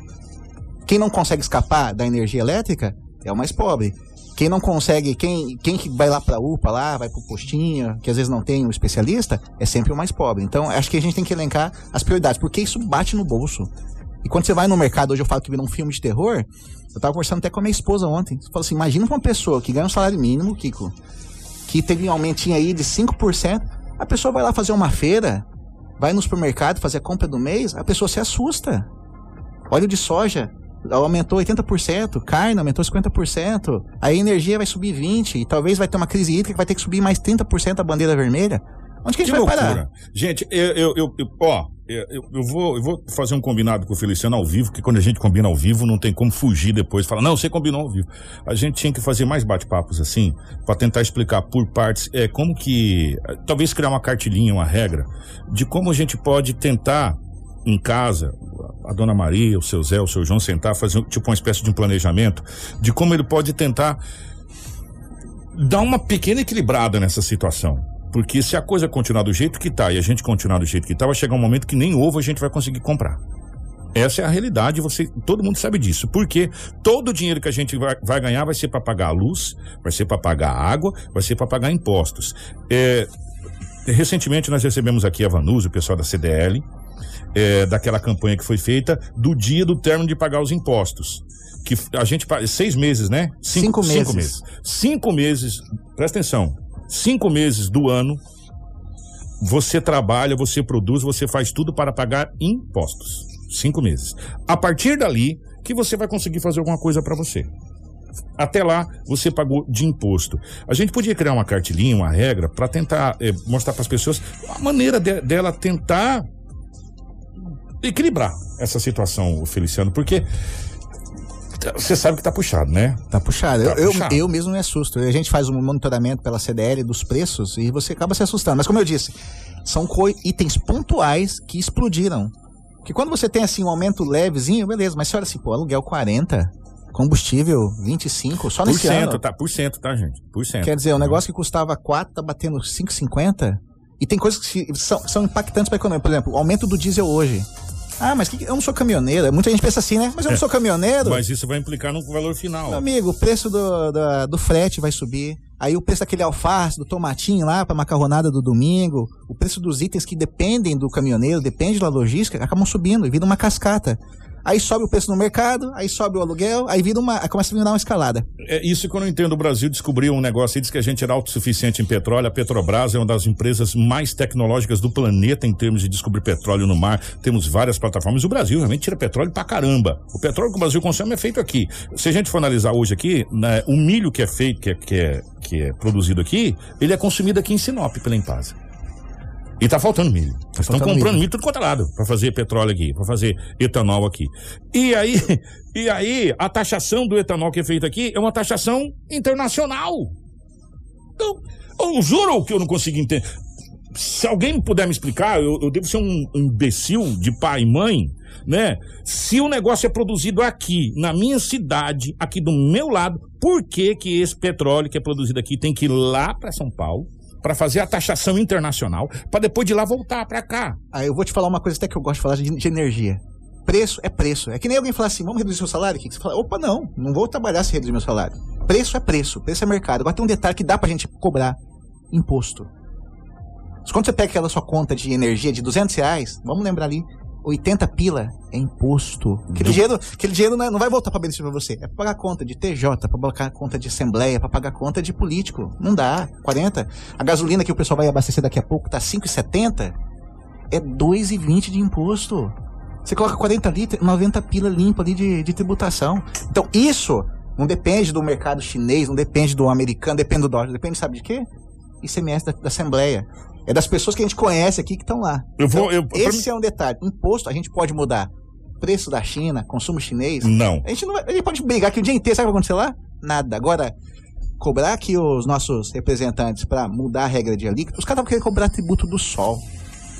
Quem não consegue escapar da energia elétrica é o mais pobre. Quem não consegue, quem, quem que vai lá pra UPA, lá, vai pro postinho, que às vezes não tem um especialista, é sempre o mais pobre. Então, acho que a gente tem que elencar as prioridades, porque isso bate no bolso. E quando você vai no mercado, hoje eu falo que vira um filme de terror, eu tava conversando até com a minha esposa ontem. Você fala assim, imagina uma pessoa que ganha um salário mínimo, Kiko, que teve um aumentinho aí de 5%, a pessoa vai lá fazer uma feira, vai no supermercado fazer a compra do mês, a pessoa se assusta. Óleo de soja aumentou 80%, carne aumentou 50%, a energia vai subir 20%, e talvez vai ter uma crise hídrica que vai ter que subir mais 30% a bandeira vermelha. Onde que a gente vai parar? Gente, eu, eu, eu- ó, eu, eu- vou, eu vou fazer um combinado com o Feliciano ao vivo, que quando a gente combina ao vivo, não tem como fugir depois. Falar, não, você combinou ao vivo. A gente tinha que fazer mais bate-papos assim, para tentar explicar por partes, é, como que, talvez criar uma cartilhinha, uma regra, de como a gente pode tentar, em casa, a dona Maria, o seu Zé, o seu João, sentar, fazer tipo uma espécie de um planejamento, de como ele pode tentar dar uma pequena equilibrada nessa situação. Porque se a coisa continuar do jeito que tá e a gente continuar do jeito que tá, vai chegar um momento que nem ovo a gente vai conseguir comprar. Essa é a realidade, você, todo mundo sabe disso. Porque todo o dinheiro que a gente vai, vai ganhar vai ser para pagar a luz, vai ser para pagar a água, vai ser para pagar impostos. É, recentemente nós recebemos aqui a Vanusa, o pessoal da CDL, é, daquela campanha que foi feita do dia do término de pagar os impostos. Que a gente seis meses, né? Cinco meses. Cinco meses. Cinco meses, presta atenção. Cinco meses do ano você trabalha, você produz, você faz tudo para pagar impostos. Cinco meses. A partir dali que você vai conseguir fazer alguma coisa para você. Até lá, você pagou de imposto. A gente podia criar uma cartilinha, uma regra, para tentar eh, mostrar para as pessoas a maneira de- dela tentar equilibrar essa situação, Feliciano, porque você sabe que tá puxado, né? Tá puxado. Tá eu, eu- puxado. Eu, mesmo me assusto. A gente faz um monitoramento pela CDL dos preços e você acaba se assustando. Mas como eu disse, são itens pontuais que explodiram. Que quando você tem assim um aumento levezinho, beleza, mas você olha assim, pô, aluguel 40, combustível 25, só Por nesse cento, ano. tá? Por cento, tá, gente? Por cento. Quer dizer, um negócio que custava 4 tá batendo 5,50. E tem coisas que são, são impactantes para a economia. Por exemplo, o aumento do diesel hoje. Ah, mas que eu não sou caminhoneiro. Muita gente pensa assim, né? Mas eu não É. sou caminhoneiro. Mas isso vai implicar no valor final. Meu amigo, o preço do, da- do frete vai subir. Aí o preço daquele alface, do tomatinho lá pra macarronada do domingo. O preço dos itens que dependem do caminhoneiro, depende da logística, acabam subindo e vira uma cascata. Aí sobe o preço no mercado, aí sobe o aluguel, aí vira uma. aí começa a virar uma escalada. É isso que eu não entendo. O Brasil descobriu um negócio e diz que a gente era autossuficiente em petróleo. A Petrobras é uma das empresas mais tecnológicas do planeta em termos de descobrir petróleo no mar. Temos várias plataformas. O Brasil realmente tira petróleo pra caramba. O petróleo que o Brasil consome é feito aqui. Se a gente for analisar hoje aqui, né, o milho que é feito, que é, que, é, que é produzido aqui, ele é consumido aqui em Sinop pela Empasa. E tá faltando milho. Eles estão faltando comprando milho. milho. tudo quanto é lado pra fazer petróleo aqui, pra fazer etanol aqui. E aí, e aí, a taxação do etanol que é feita aqui é uma taxação internacional. Eu, eu juro que eu não consigo entender. Se alguém puder me explicar, eu, eu devo ser um imbecil de pai e mãe, né? Se o negócio é produzido aqui, na minha cidade, aqui do meu lado, por que que esse petróleo que é produzido aqui tem que ir lá para São Paulo para fazer a taxação internacional, para depois de lá voltar para cá? Aí eu vou te falar uma coisa até que eu gosto de falar de, de energia. Preço é preço. É que nem alguém falar assim, vamos reduzir seu salário? O que você fala? Opa, não, não vou trabalhar se reduzir meu salário. Preço é preço, preço é mercado. Agora tem um detalhe que dá pra gente cobrar imposto. Quando você pega aquela sua conta de energia de 200 reais, vamos lembrar ali, 80 pila é imposto. Aquele dinheiro, aquele dinheiro não, é- não vai voltar para benefício para você. É para pagar conta de TJ, para pagar conta de assembleia, para pagar conta de político. Não dá. 40. A gasolina que o pessoal vai abastecer daqui a pouco tá 5,70. É 2,20 de imposto. Você coloca 40 litros, 90 pila limpa ali de, de tributação. Então isso não depende do mercado chinês, não depende do americano, depende do dólar, depende sabe de quê? ICMS da, da Assembleia. É das pessoas que a gente conhece aqui que estão lá. Eu vou- Então, eu- esse é um detalhe. Imposto, a gente pode mudar. Preço da China, consumo chinês. Não. A gente, não vai, a gente pode brigar aqui o dia inteiro. Sabe o que vai acontecer lá? Nada. Agora, cobrar aqui os nossos representantes para mudar a regra de alíquota, os caras estavam querendo cobrar tributo do sol.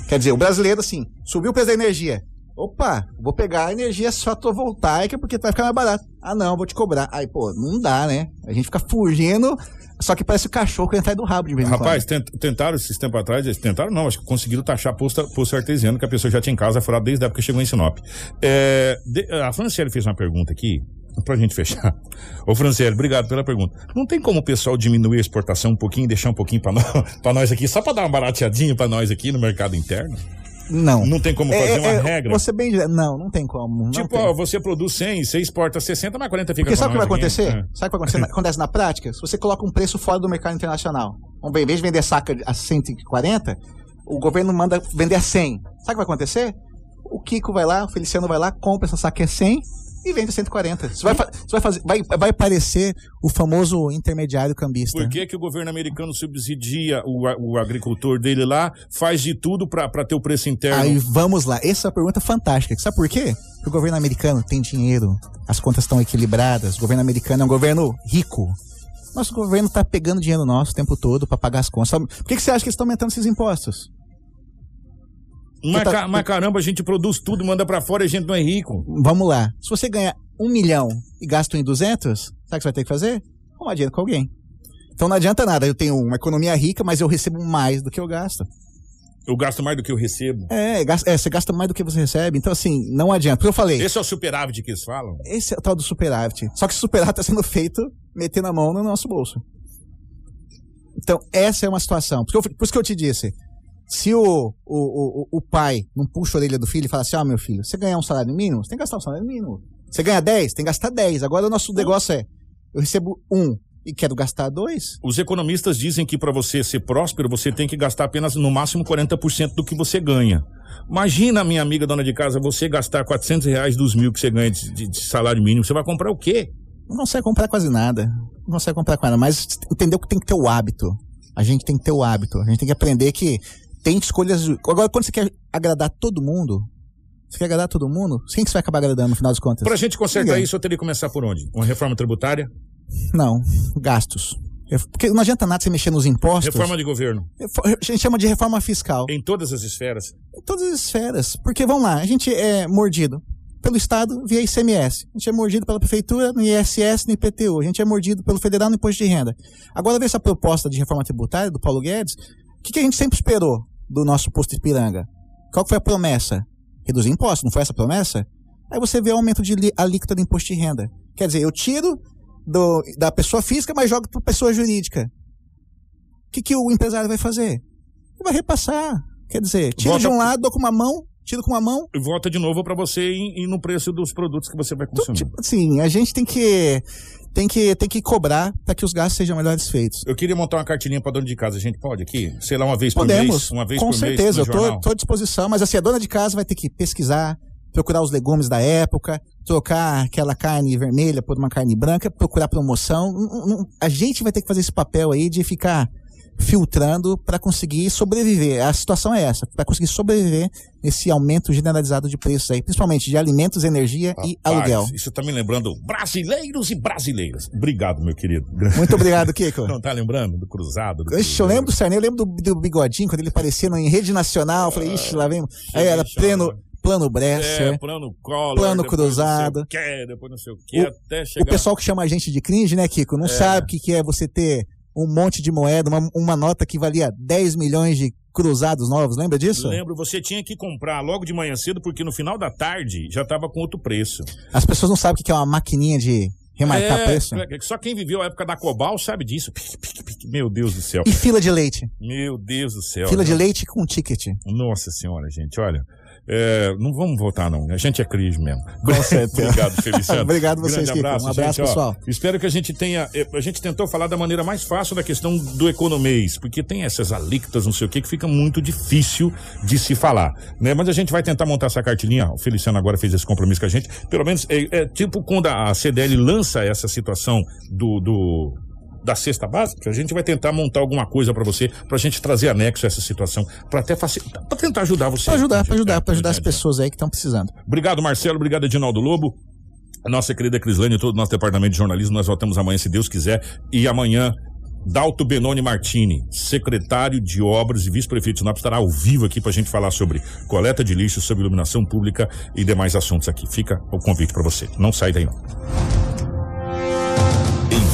Quer dizer, o brasileiro, assim, subiu o preço da energia. Opa, vou pegar a energia fotovoltaica porque vai ficar mais barato. Ah, não, vou te cobrar. Aí, pô, não dá, né? A gente fica fugindo, só que parece o cachorro que entra do rabo de vez em Rapaz, tent- tentaram esses tempos atrás, tentaram não, acho que conseguiram taxar posto, artesiano que a pessoa já tinha em casa furado desde a época que chegou em Sinop. É, de- a Franciele fez uma pergunta aqui, pra gente fechar. Ô Franciele, obrigado pela pergunta. Não tem como o pessoal diminuir a exportação um pouquinho, deixar um pouquinho pra nós, pra nós aqui, só pra dar uma barateadinha pra nós aqui no mercado interno? Não. Não tem como É, fazer é, uma é, regra? Você bem. Não, não tem como. Não Tipo, tem. ó, você produz 100, você exporta 60, mas 40 fica Porque sabe o que vai acontecer? É. Sabe o que vai acontecer? acontece na prática? Se você coloca um preço fora do mercado internacional, em vez de vender saca a 140, o governo manda vender a 100. Sabe o que vai acontecer? O Kiko vai lá, o Feliciano vai lá, compra essa saca a 100 e vende a 140. Você vai, você vai fazer, vai, vai aparecer o famoso intermediário cambista. Por que, que o governo americano subsidia o, o agricultor dele lá, faz de tudo pra ter o preço interno? Aí vamos lá. Essa é uma pergunta fantástica. Sabe por quê? Porque o governo americano tem dinheiro, as contas estão equilibradas, o governo americano é um governo rico. Nosso governo tá pegando dinheiro nosso o tempo todo para pagar as contas. Por que, que você acha que eles estão aumentando esses impostos? Mas, Tá- mas caramba, a gente produz tudo, manda pra fora e a gente não é rico. Vamos lá. Se você ganha um milhão e gasta em 200, sabe o que você vai ter que fazer? Arrumar dinheiro com alguém. Então não adianta nada. Eu tenho uma economia rica, mas eu recebo mais do que eu gasto. Eu gasto mais do que eu recebo. É, é, você gasta mais do que você recebe. Então, assim, não adianta. Porque eu falei. Esse é o superávit que eles falam? Esse é o tal do superávit. Só que o superávit está sendo feito metendo a mão no nosso bolso. Então, essa é uma situação. Por isso que eu, por isso que eu te disse. Se o, o, o, o pai não puxa a orelha do filho e fala assim, ó, meu filho, você ganhar um salário mínimo, você tem que gastar um salário mínimo. Você ganha 10, tem que gastar 10. Agora o nosso negócio é, eu recebo um e quero gastar dois. Os economistas dizem que para você ser próspero, você tem que gastar apenas no máximo 40% do que você ganha. Imagina, minha amiga dona de casa, você gastar 400 reais dos mil que você ganha de, de- de salário mínimo. Você vai comprar o quê? Não consegue comprar quase nada. Não consegue comprar quase nada. Mas entendeu que tem que ter o hábito. A gente tem que ter o hábito. A gente tem que aprender que tem escolhas. Agora, quando você quer agradar todo mundo, você quer agradar todo mundo, quem que você vai acabar agradando no final das contas? Pra gente consertar Ninguém. isso, eu teria que começar por onde? Uma reforma tributária? Não, gastos. Porque não adianta nada você mexer nos impostos. Reforma de governo? A gente chama de reforma fiscal. Em todas as esferas. Em todas as esferas. Porque, vamos lá, a gente é mordido pelo Estado via ICMS. A gente é mordido pela Prefeitura no ISS no IPTU. A gente é mordido pelo Federal no Imposto de Renda. Agora, vê essa proposta de reforma tributária do Paulo Guedes. O que, que a gente sempre esperou do nosso posto Ipiranga? Qual foi a promessa? Reduzir impostos, não foi essa a promessa? Aí você vê o aumento de alíquota do imposto de renda. Quer dizer, eu tiro do- da pessoa física, mas jogo para pessoa jurídica. O que, que o empresário vai fazer? Ele vai repassar. Quer dizer, tira Volta- de um lado, dou com uma mão, tiro com uma mão. E volta de novo pra você ir, ir no preço dos produtos que você vai consumir. Sim, a gente tem que tem que tem que cobrar para que os gastos sejam melhores feitos. Eu queria montar uma cartilinha pra dona de casa. A gente pode aqui? Sei lá, uma vez por Podemos, mês? Uma vez com por certeza, mês eu no tô, jornal? tô à disposição, mas assim, a dona de casa vai ter que pesquisar, procurar os legumes da época, trocar aquela carne vermelha por uma carne branca, procurar promoção. A gente vai ter que fazer esse papel aí de ficar filtrando para conseguir sobreviver. A situação é essa, para conseguir sobreviver nesse aumento generalizado de preços aí, principalmente de alimentos, energia e aluguel. Isso tá me lembrando brasileiros e brasileiras. Obrigado, meu querido. Muito obrigado, Kiko. Não tá lembrando do cruzado? Do Ixi, eu lembro do Sarney, eu lembro do, do Bigodinho, quando ele aparecia em rede nacional, eu falei, ixi, lá vem. Aí era pleno, plano Bresser, É, plano Collor, plano cruzado. Não sei o quê, depois não sei o que, O- até chegar... O pessoal que chama a gente de cringe, né, Kiko, não É. sabe o que, que é você ter um monte de moeda, uma, uma nota que valia 10 milhões de cruzados novos, lembra disso? Lembro, você tinha que comprar logo de manhã cedo, porque no final da tarde já tava com outro preço. As pessoas não sabem o que é uma maquininha de remarcar É, preço. é, Só quem viveu a época da Cobal sabe disso. Pique, pique, pique. Meu Deus do céu. E fila de leite. Meu Deus do céu. Fila de Não. leite com ticket. Nossa senhora, gente, olha. É, não vamos votar, não. A gente é crise mesmo. Com certeza. Obrigado, Feliciano. Obrigado vocês, Grande abraço, Um abraço, gente, ó. pessoal. espero que a gente tenha. eh, A gente tentou falar da maneira mais fácil da questão do economês, porque tem essas alíquotas, não sei o que, que fica muito difícil de se falar. Né? Mas a gente vai tentar montar essa cartilhinha. O Feliciano agora fez esse compromisso com a gente. Pelo menos, é, é tipo quando a CDL lança essa situação do. do da cesta básica, a gente vai tentar montar alguma coisa pra você, pra gente trazer anexo a essa situação, pra até facilitar, pra tentar ajudar você. Pra ajudar, pra ajudar, pra ajudar as pessoas aí que estão precisando. Obrigado, Marcelo. Obrigado, Edinaldo Lobo. A nossa querida Crislane e todo o nosso departamento de jornalismo. Nós voltamos amanhã, se Deus quiser. E amanhã, Dalto Benoni Martini, secretário de Obras e vice-prefeito de Sinop, estará ao vivo aqui pra gente falar sobre coleta de lixo, sobre iluminação pública e demais assuntos aqui. Fica o convite pra você. Não sai daí, não.